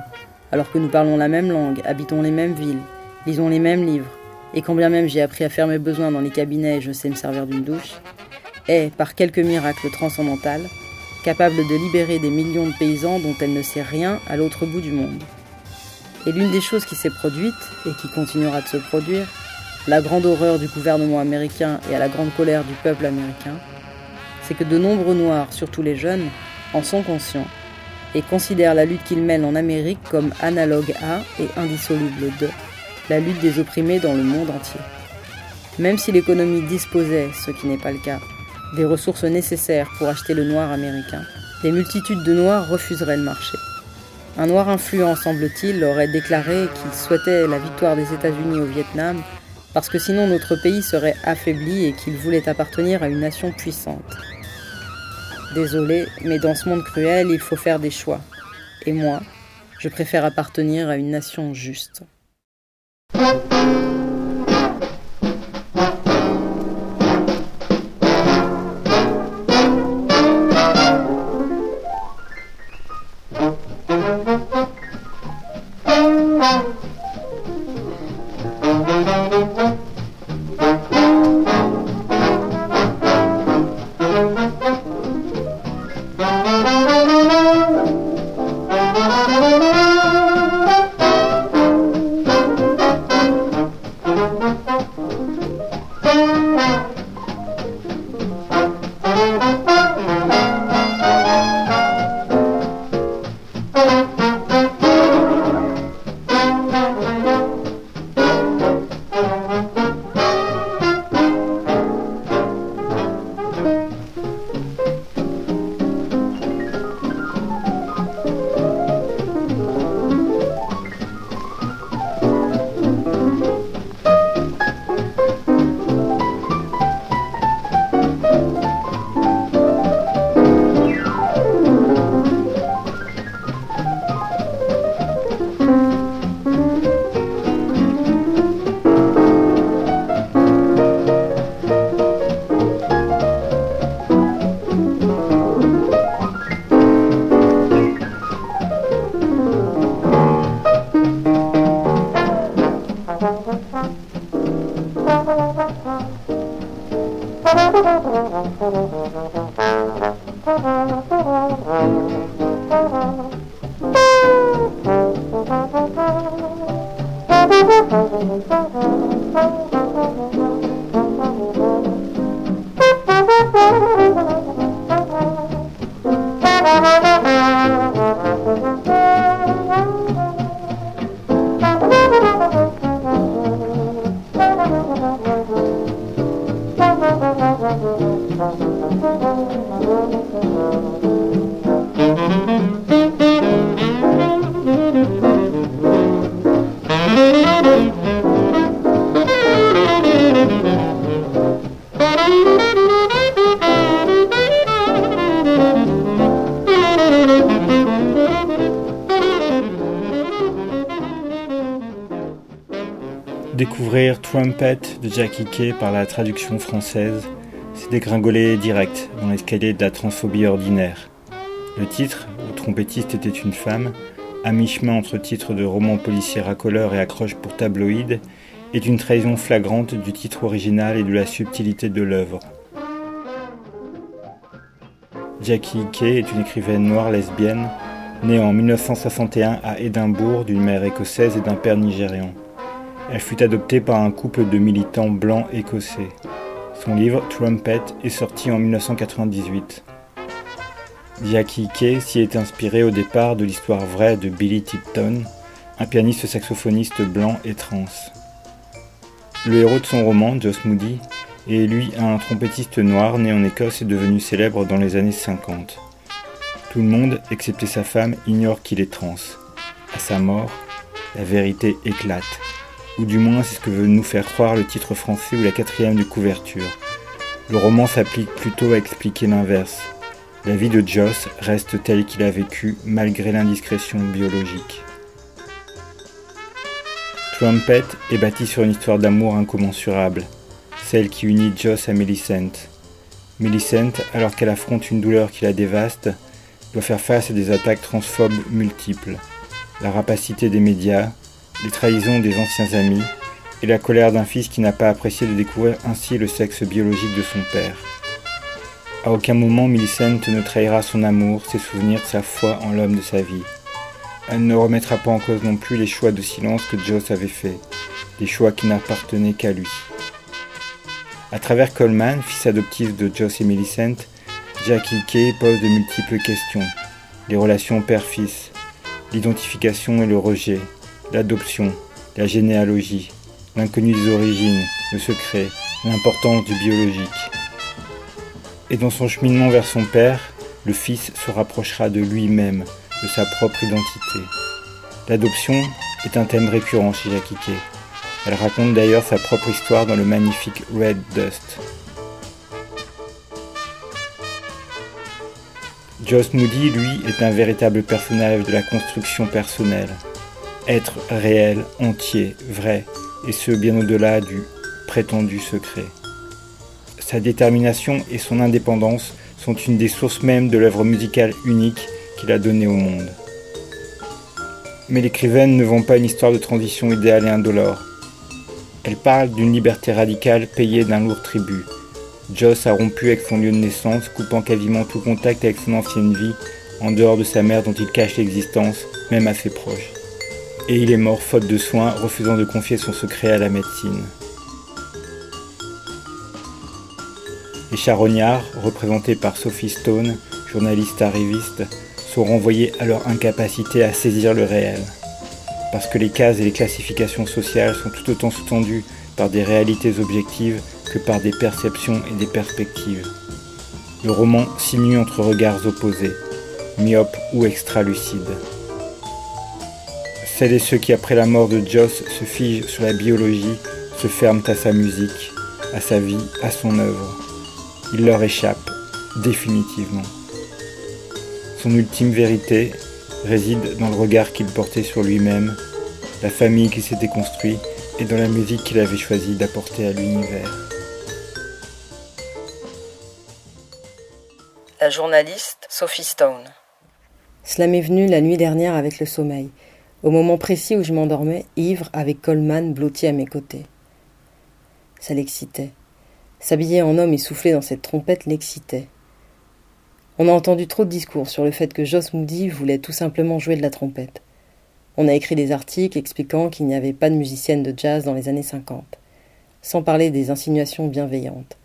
alors que nous parlons la même langue, habitons les mêmes villes, lisons les mêmes livres, et quand bien même j'ai appris à faire mes besoins dans les cabinets et je sais me servir d'une douche, est, par quelque miracle transcendantal, capable de libérer des millions de paysans dont elle ne sait rien à l'autre bout du monde. Et l'une des choses qui s'est produite, et qui continuera de se produire, la grande horreur du gouvernement américain et à la grande colère du peuple américain, c'est que de nombreux Noirs, surtout les jeunes, en sont conscients et considèrent la lutte qu'ils mènent en Amérique comme analogue à et indissoluble de la lutte des opprimés dans le monde entier. Même si l'économie disposait, ce qui n'est pas le cas, des ressources nécessaires pour acheter le noir américain, des multitudes de noirs refuseraient le marché. Un noir influent, semble-t-il, aurait déclaré qu'il souhaitait la victoire des États-Unis au Vietnam parce que sinon notre pays serait affaibli et qu'il voulait appartenir à une nation puissante. Désolé, mais dans ce monde cruel, il faut faire des choix. Et moi, je préfère appartenir à une nation juste. Thank you. Trumpet de Jackie Kay par la traduction française, c'est dégringoler direct dans l'escalier de la transphobie ordinaire. Le titre, Le trompettiste était une femme, à mi-chemin entre titre de roman policier racoleur et accroche pour tabloïd, est une trahison flagrante du titre original et de la subtilité de l'œuvre. Jackie Kay est une écrivaine noire lesbienne, née en 1961 à Édimbourg d'une mère écossaise et d'un père nigérian. Elle fut adoptée par un couple de militants blancs écossais. Son livre Trumpet est sorti en 1998. Jackie Kay s'y est inspiré au départ de l'histoire vraie de Billy Tipton, un pianiste saxophoniste blanc et trans. Le héros de son roman, Joss Moody, est lui un trompettiste noir né en Écosse et devenu célèbre dans les années 50. Tout le monde, excepté sa femme, ignore qu'il est trans. À sa mort, la vérité éclate ou du moins c'est ce que veut nous faire croire le titre français ou la quatrième de couverture. Le roman s'applique plutôt à expliquer l'inverse. La vie de Joss reste telle qu'il a vécu malgré l'indiscrétion biologique. Trumpet est bâti sur une histoire d'amour incommensurable, celle qui unit Joss à Millicent. Millicent, alors qu'elle affronte une douleur qui la dévaste, doit faire face à des attaques transphobes multiples. La rapacité des médias, les trahisons des anciens amis et la colère d'un fils qui n'a pas apprécié de découvrir ainsi le sexe biologique de son père. À aucun moment Millicent ne trahira son amour, ses souvenirs, sa foi en l'homme de sa vie. Elle ne remettra pas en cause non plus les choix de silence que Joss avait faits, des choix qui n'appartenaient qu'à lui. À travers Coleman, fils adoptif de Joss et Millicent, Jackie Kay pose de multiples questions. Les relations père-fils, l'identification et le rejet, l'adoption, la généalogie, l'inconnu des origines, le secret, l'importance du biologique. Et dans son cheminement vers son père, le fils se rapprochera de lui-même, de sa propre identité. L'adoption est un thème récurrent chez Jackie. Elle raconte d'ailleurs sa propre histoire dans le magnifique Red Dust. Joss Moody, lui, est un véritable personnage de la construction personnelle être réel, entier, vrai, et ce bien au-delà du prétendu secret. Sa détermination et son indépendance sont une des sources mêmes de l'œuvre musicale unique qu'il a donnée au monde. Mais l'écrivaine ne vend pas une histoire de transition idéale et indolore. Elle parle d'une liberté radicale payée d'un lourd tribut. Joss a rompu avec son lieu de naissance, coupant quasiment tout contact avec son ancienne vie, en dehors de sa mère dont il cache l'existence, même à ses proches et il est mort faute de soins, refusant de confier son secret à la médecine. Les charognards, représentés par Sophie Stone, journaliste arriviste, sont renvoyés à leur incapacité à saisir le réel. Parce que les cases et les classifications sociales sont tout autant sous-tendues par des réalités objectives que par des perceptions et des perspectives. Le roman sinue entre regards opposés, myopes ou extra-lucides. Celles et ceux qui, après la mort de Joss, se figent sur la biologie, se ferment à sa musique, à sa vie, à son œuvre. Il leur échappe, définitivement. Son ultime vérité réside dans le regard qu'il portait sur lui-même, la famille qui s'était construite et dans la musique qu'il avait choisi d'apporter à l'univers. La journaliste Sophie Stone. Cela m'est venu la nuit dernière avec le sommeil au moment précis où je m'endormais, ivre, avec Coleman blotti à mes côtés. Ça l'excitait. S'habiller en homme et souffler dans cette trompette l'excitait. On a entendu trop de discours sur le fait que Joss Moody voulait tout simplement jouer de la trompette. On a écrit des articles expliquant qu'il n'y avait pas de musicienne de jazz dans les années 50, sans parler des insinuations bienveillantes,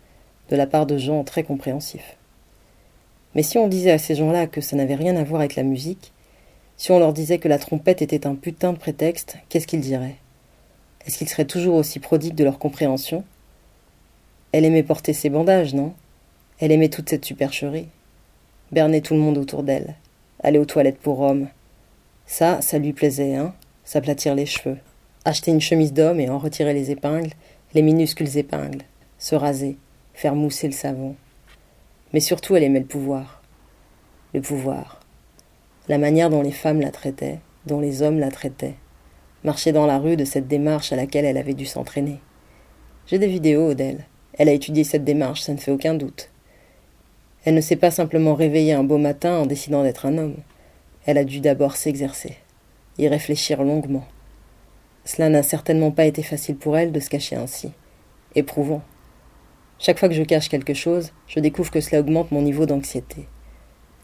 de la part de gens très compréhensifs. Mais si on disait à ces gens-là que ça n'avait rien à voir avec la musique, si on leur disait que la trompette était un putain de prétexte, qu'est-ce qu'ils diraient? Est-ce qu'ils seraient toujours aussi prodigues de leur compréhension? Elle aimait porter ses bandages, non? Elle aimait toute cette supercherie. Berner tout le monde autour d'elle. Aller aux toilettes pour hommes. Ça, ça lui plaisait, hein S'aplatir les cheveux. Acheter une chemise d'homme et en retirer les épingles, les minuscules épingles. Se raser. Faire mousser le savon. Mais surtout, elle aimait le pouvoir. Le pouvoir. La manière dont les femmes la traitaient, dont les hommes la traitaient. Marcher dans la rue de cette démarche à laquelle elle avait dû s'entraîner. J'ai des vidéos d'elle. Elle a étudié cette démarche, ça ne fait aucun doute. Elle ne s'est pas simplement réveillée un beau matin en décidant d'être un homme. Elle a dû d'abord s'exercer, y réfléchir longuement. Cela n'a certainement pas été facile pour elle de se cacher ainsi. Éprouvant. Chaque fois que je cache quelque chose, je découvre que cela augmente mon niveau d'anxiété.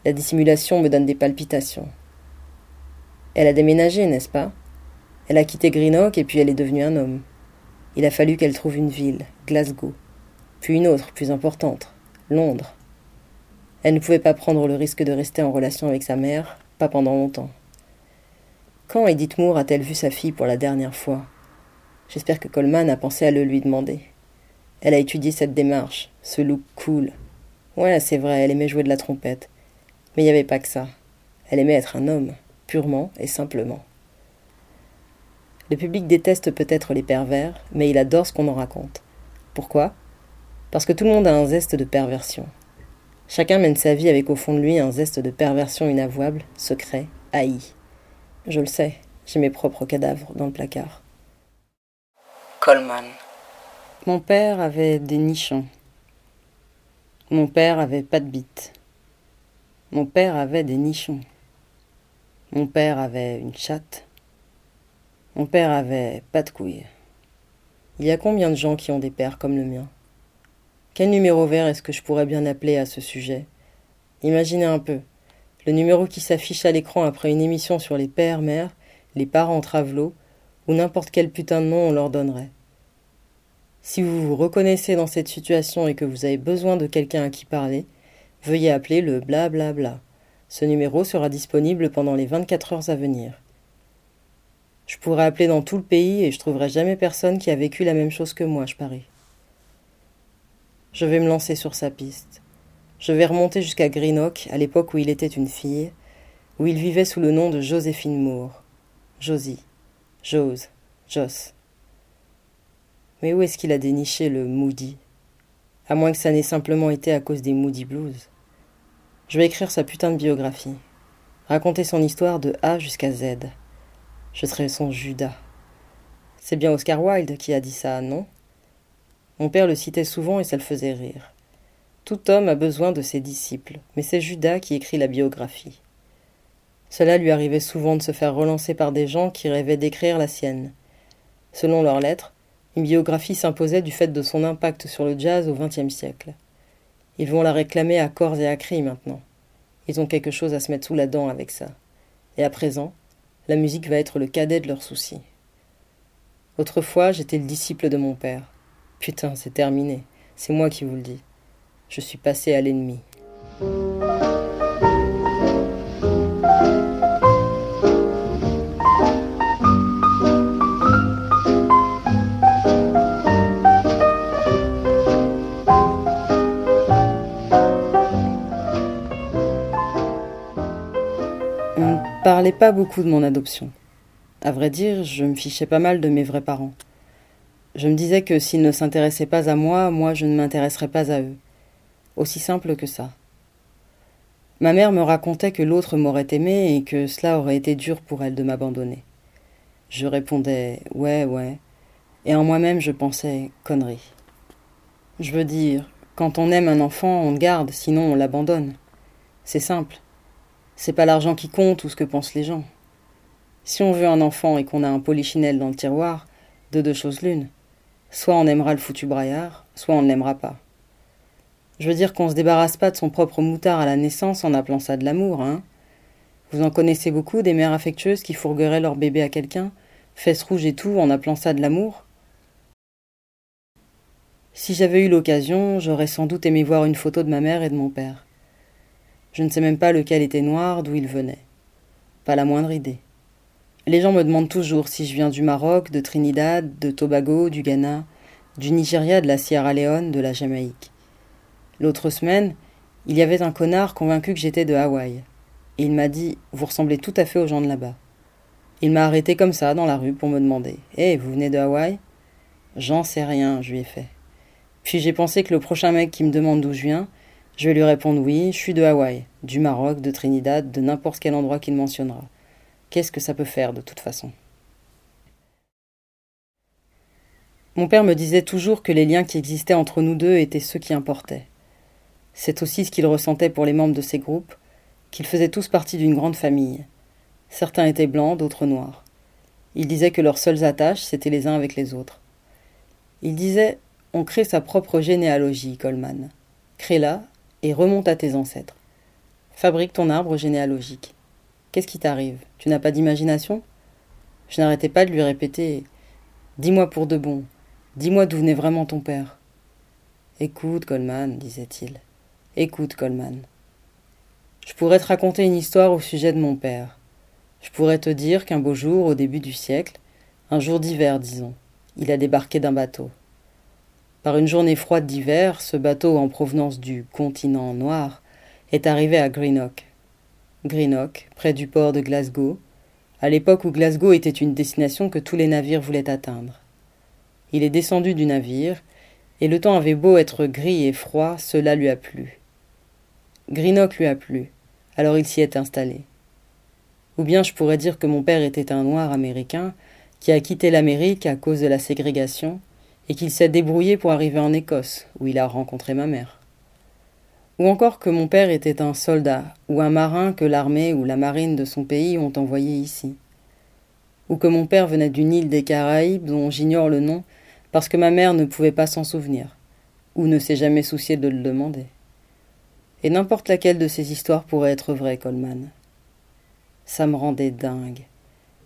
La dissimulation me donne des palpitations. Elle a déménagé, n'est-ce pas? Elle a quitté Greenock et puis elle est devenue un homme. Il a fallu qu'elle trouve une ville, Glasgow, puis une autre, plus importante, Londres. Elle ne pouvait pas prendre le risque de rester en relation avec sa mère, pas pendant longtemps. Quand Edith Moore a-t-elle vu sa fille pour la dernière fois? J'espère que Coleman a pensé à le lui demander. Elle a étudié cette démarche, ce look cool. Ouais, c'est vrai, elle aimait jouer de la trompette. Mais il n'y avait pas que ça. Elle aimait être un homme, purement et simplement. Le public déteste peut-être les pervers, mais il adore ce qu'on en raconte. Pourquoi? Parce que tout le monde a un zeste de perversion. Chacun mène sa vie avec au fond de lui un zeste de perversion inavouable, secret, haï. Je le sais, j'ai mes propres cadavres dans le placard. Coleman. Mon père avait des nichons. Mon père avait pas de bite. Mon père avait des nichons. Mon père avait une chatte. Mon père avait pas de couilles. Il y a combien de gens qui ont des pères comme le mien? Quel numéro vert est-ce que je pourrais bien appeler à ce sujet? Imaginez un peu. Le numéro qui s'affiche à l'écran après une émission sur les pères, mères, les parents travelots, ou n'importe quel putain de nom on leur donnerait. Si vous vous reconnaissez dans cette situation et que vous avez besoin de quelqu'un à qui parler, veuillez appeler le blablabla. Bla bla. Ce numéro sera disponible pendant les 24 heures à venir. Je pourrais appeler dans tout le pays et je trouverai jamais personne qui a vécu la même chose que moi, je parie. Je vais me lancer sur sa piste. Je vais remonter jusqu'à Greenock, à l'époque où il était une fille, où il vivait sous le nom de Joséphine Moore. Josie. Jose. Joss. Mais où est-ce qu'il a déniché le Moody? À moins que ça n'ait simplement été à cause des Moody Blues. Je vais écrire sa putain de biographie. Raconter son histoire de A jusqu'à Z. Je serai son Judas. C'est bien Oscar Wilde qui a dit ça, non? Mon père le citait souvent et ça le faisait rire. Tout homme a besoin de ses disciples, mais c'est Judas qui écrit la biographie. Cela lui arrivait souvent de se faire relancer par des gens qui rêvaient d'écrire la sienne. Selon leurs lettres, une biographie s'imposait du fait de son impact sur le jazz au XXe siècle. Ils vont la réclamer à corps et à cri maintenant. Ils ont quelque chose à se mettre sous la dent avec ça. Et à présent, la musique va être le cadet de leurs soucis. Autrefois, j'étais le disciple de mon père. Putain, c'est terminé. C'est moi qui vous le dis. Je suis passé à l'ennemi. Parlais pas beaucoup de mon adoption. À vrai dire, je me fichais pas mal de mes vrais parents. Je me disais que s'ils ne s'intéressaient pas à moi, moi je ne m'intéresserais pas à eux. Aussi simple que ça. Ma mère me racontait que l'autre m'aurait aimé et que cela aurait été dur pour elle de m'abandonner. Je répondais ouais, ouais, et en moi-même je pensais connerie. Je veux dire, quand on aime un enfant, on le garde, sinon on l'abandonne. C'est simple. C'est pas l'argent qui compte ou ce que pensent les gens. Si on veut un enfant et qu'on a un polichinelle dans le tiroir, de deux choses l'une. Soit on aimera le foutu braillard, soit on ne l'aimera pas. Je veux dire qu'on se débarrasse pas de son propre moutard à la naissance en appelant ça de l'amour, hein. Vous en connaissez beaucoup des mères affectueuses qui fourgueraient leur bébé à quelqu'un, fesses rouges et tout, en appelant ça de l'amour? Si j'avais eu l'occasion, j'aurais sans doute aimé voir une photo de ma mère et de mon père. Je ne sais même pas lequel était noir, d'où il venait. Pas la moindre idée. Les gens me demandent toujours si je viens du Maroc, de Trinidad, de Tobago, du Ghana, du Nigeria, de la Sierra Leone, de la Jamaïque. L'autre semaine, il y avait un connard convaincu que j'étais de Hawaï. Il m'a dit Vous ressemblez tout à fait aux gens de là-bas. Il m'a arrêté comme ça dans la rue pour me demander Hé, vous venez de Hawaï? J'en sais rien, je lui ai fait. Puis j'ai pensé que le prochain mec qui me demande d'où je viens, je vais lui répondre oui, je suis de Hawaï, du Maroc, de Trinidad, de n'importe quel endroit qu'il mentionnera. Qu'est-ce que ça peut faire de toute façon? Mon père me disait toujours que les liens qui existaient entre nous deux étaient ceux qui importaient. C'est aussi ce qu'il ressentait pour les membres de ces groupes, qu'ils faisaient tous partie d'une grande famille. Certains étaient blancs, d'autres noirs. Il disait que leurs seules attaches, c'étaient les uns avec les autres. Il disait On crée sa propre généalogie, Coleman. Crée-la et remonte à tes ancêtres. Fabrique ton arbre généalogique. Qu'est-ce qui t'arrive? Tu n'as pas d'imagination? Je n'arrêtais pas de lui répéter Dis-moi pour de bon, dis-moi d'où venait vraiment ton père. Écoute, Coleman, disait-il. Écoute, Coleman. Je pourrais te raconter une histoire au sujet de mon père. Je pourrais te dire qu'un beau jour, au début du siècle, un jour d'hiver, disons, il a débarqué d'un bateau. Par une journée froide d'hiver, ce bateau en provenance du continent noir est arrivé à Greenock. Greenock, près du port de Glasgow, à l'époque où Glasgow était une destination que tous les navires voulaient atteindre. Il est descendu du navire, et le temps avait beau être gris et froid, cela lui a plu. Greenock lui a plu, alors il s'y est installé. Ou bien je pourrais dire que mon père était un noir américain qui a quitté l'Amérique à cause de la ségrégation et qu'il s'est débrouillé pour arriver en Écosse, où il a rencontré ma mère. Ou encore que mon père était un soldat, ou un marin que l'armée ou la marine de son pays ont envoyé ici. Ou que mon père venait d'une île des Caraïbes dont j'ignore le nom, parce que ma mère ne pouvait pas s'en souvenir, ou ne s'est jamais souciée de le demander. Et n'importe laquelle de ces histoires pourrait être vraie, Coleman. Ça me rendait dingue.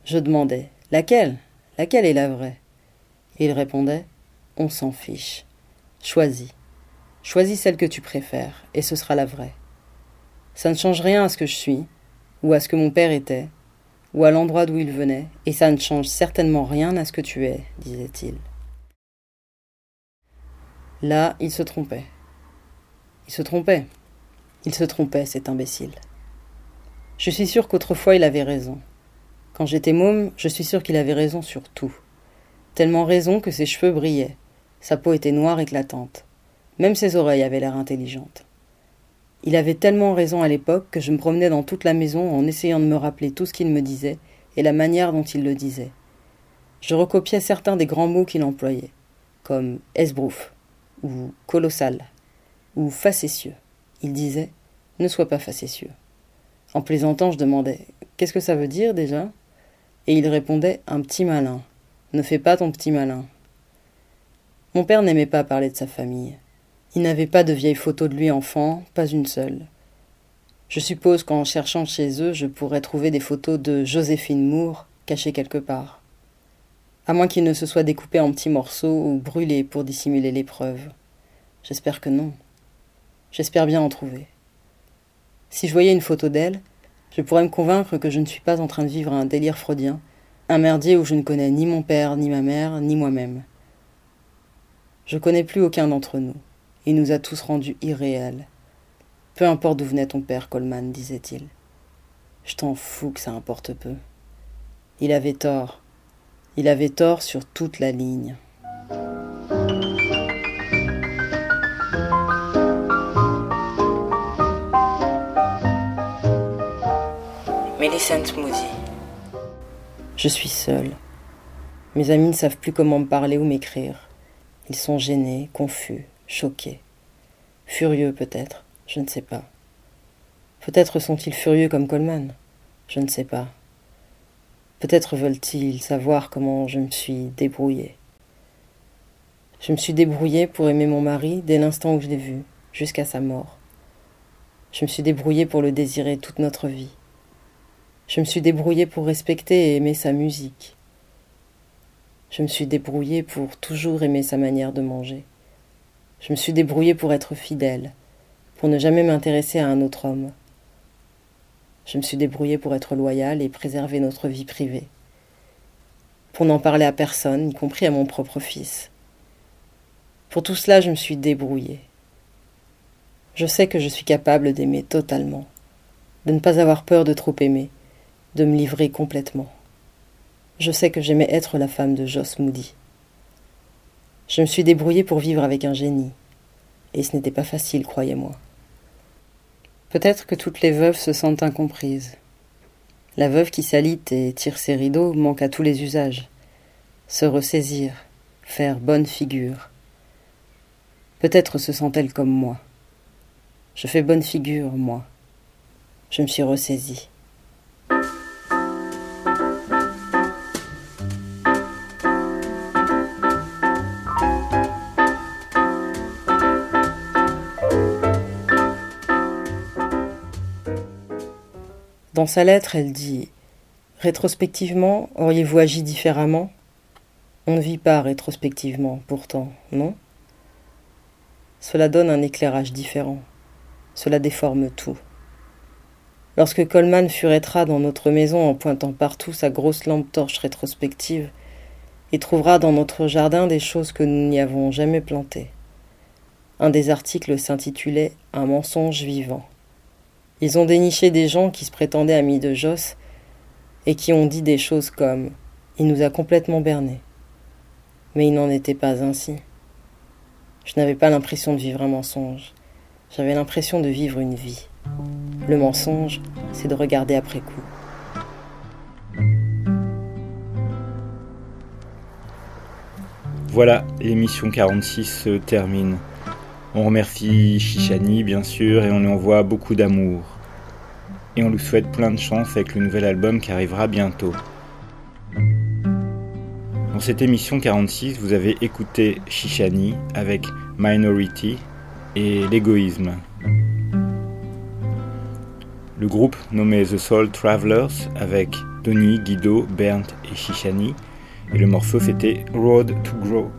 Je demandais Laquelle? Laquelle est la vraie? Et il répondait on s'en fiche. Choisis. Choisis celle que tu préfères, et ce sera la vraie. Ça ne change rien à ce que je suis, ou à ce que mon père était, ou à l'endroit d'où il venait, et ça ne change certainement rien à ce que tu es, disait-il. Là, il se trompait. Il se trompait. Il se trompait, cet imbécile. Je suis sûr qu'autrefois il avait raison. Quand j'étais môme, je suis sûr qu'il avait raison sur tout. Tellement raison que ses cheveux brillaient, sa peau était noire éclatante. Même ses oreilles avaient l'air intelligentes. Il avait tellement raison à l'époque que je me promenais dans toute la maison en essayant de me rappeler tout ce qu'il me disait et la manière dont il le disait. Je recopiais certains des grands mots qu'il employait, comme esbrouf, ou colossal, ou facétieux. Il disait Ne sois pas facétieux. En plaisantant, je demandais Qu'est-ce que ça veut dire déjà? Et il répondait Un petit malin. Ne fais pas ton petit malin. Mon père n'aimait pas parler de sa famille. Il n'avait pas de vieilles photos de lui enfant, pas une seule. Je suppose qu'en cherchant chez eux, je pourrais trouver des photos de Joséphine Moore cachées quelque part. À moins qu'il ne se soit découpé en petits morceaux ou brûlé pour dissimuler l'épreuve. J'espère que non. J'espère bien en trouver. Si je voyais une photo d'elle, je pourrais me convaincre que je ne suis pas en train de vivre un délire freudien, un merdier où je ne connais ni mon père, ni ma mère, ni moi-même. Je connais plus aucun d'entre nous. Il nous a tous rendus irréels. Peu importe d'où venait ton père, Coleman, disait-il. Je t'en fous que ça importe peu. Il avait tort. Il avait tort sur toute la ligne. Millicent Moody. Je suis seule. Mes amis ne savent plus comment me parler ou m'écrire. Ils sont gênés, confus, choqués. Furieux peut-être, je ne sais pas. Peut-être sont-ils furieux comme Coleman, je ne sais pas. Peut-être veulent-ils savoir comment je me suis débrouillée. Je me suis débrouillée pour aimer mon mari dès l'instant où je l'ai vu. jusqu'à sa mort. Je me suis débrouillée pour le désirer toute notre vie. Je me suis débrouillée pour respecter et aimer sa musique. Je me suis débrouillée pour toujours aimer sa manière de manger. Je me suis débrouillée pour être fidèle, pour ne jamais m'intéresser à un autre homme. Je me suis débrouillée pour être loyale et préserver notre vie privée. Pour n'en parler à personne, y compris à mon propre fils. Pour tout cela, je me suis débrouillée. Je sais que je suis capable d'aimer totalement, de ne pas avoir peur de trop aimer, de me livrer complètement. Je sais que j'aimais être la femme de Joss Moody. Je me suis débrouillée pour vivre avec un génie, et ce n'était pas facile, croyez-moi. Peut-être que toutes les veuves se sentent incomprises. La veuve qui s'alit et tire ses rideaux manque à tous les usages. Se ressaisir, faire bonne figure. Peut-être se sent-elle comme moi. Je fais bonne figure, moi. Je me suis ressaisie. Dans sa lettre, elle dit Rétrospectivement, auriez-vous agi différemment? On ne vit pas rétrospectivement, pourtant, non? Cela donne un éclairage différent. Cela déforme tout. Lorsque Coleman furettera dans notre maison en pointant partout sa grosse lampe torche rétrospective, il trouvera dans notre jardin des choses que nous n'y avons jamais plantées. Un des articles s'intitulait Un mensonge vivant. Ils ont déniché des gens qui se prétendaient amis de Joss et qui ont dit des choses comme Il nous a complètement bernés. Mais il n'en était pas ainsi. Je n'avais pas l'impression de vivre un mensonge. J'avais l'impression de vivre une vie. Le mensonge, c'est de regarder après coup. Voilà, l'émission 46 se termine. On remercie Chichani, bien sûr, et on lui envoie beaucoup d'amour. Et on lui souhaite plein de chance avec le nouvel album qui arrivera bientôt. Dans cette émission 46, vous avez écouté Chichani avec Minority et l'égoïsme. Le groupe nommé The Soul Travelers avec Tony, Guido, Bernd et Chichani. Et le morceau c'était Road to Grow.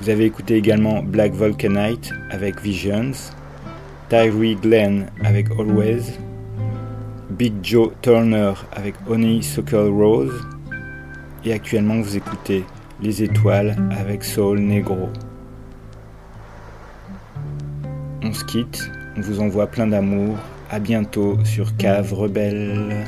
Vous avez écouté également Black Vulcanite avec Visions, Tyree Glenn avec Always, Big Joe Turner avec Honeysuckle Rose, et actuellement vous écoutez Les Étoiles avec Soul Negro. On se quitte, on vous envoie plein d'amour, à bientôt sur Cave Rebelle.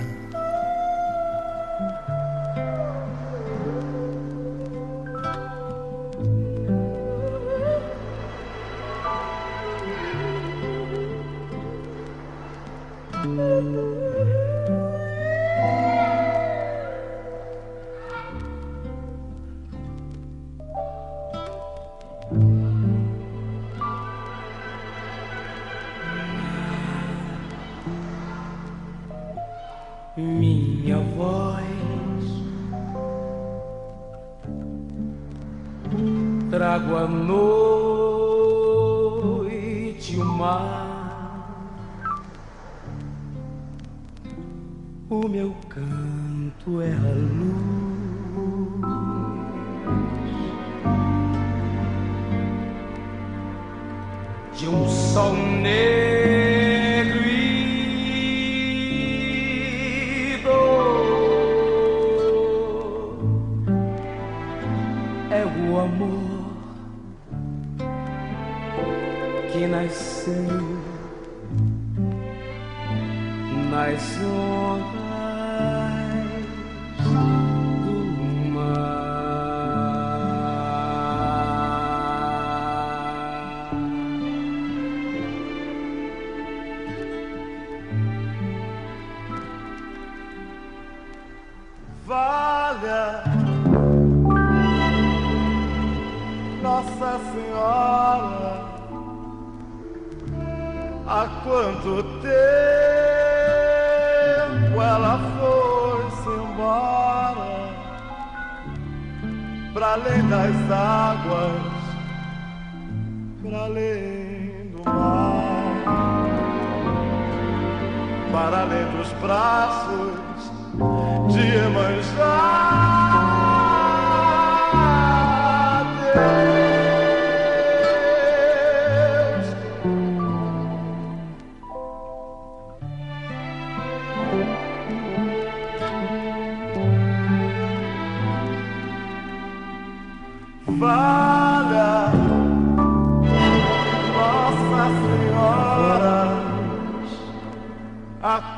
Águas, para além mar. Para além dos braços de Iemanjá.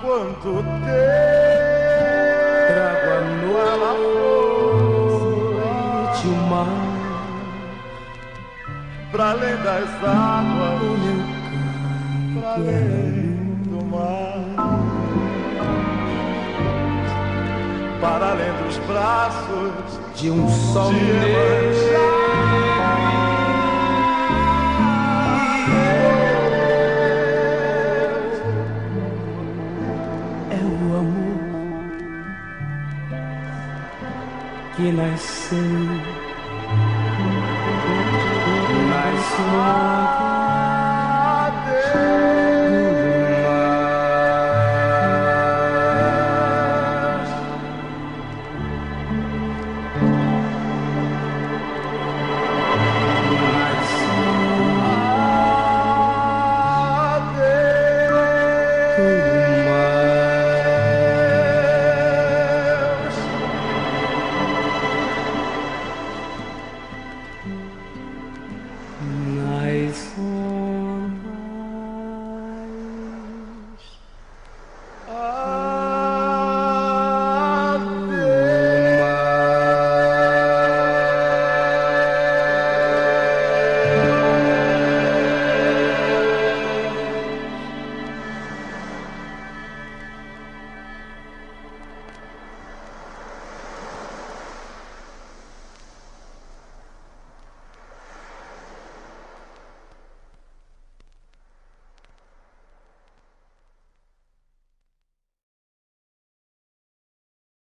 Quanto tempo Trago a ela noite, o mar, pra além das águas, pra além do mar, para além dos braços de um sol de que nasceu nas suas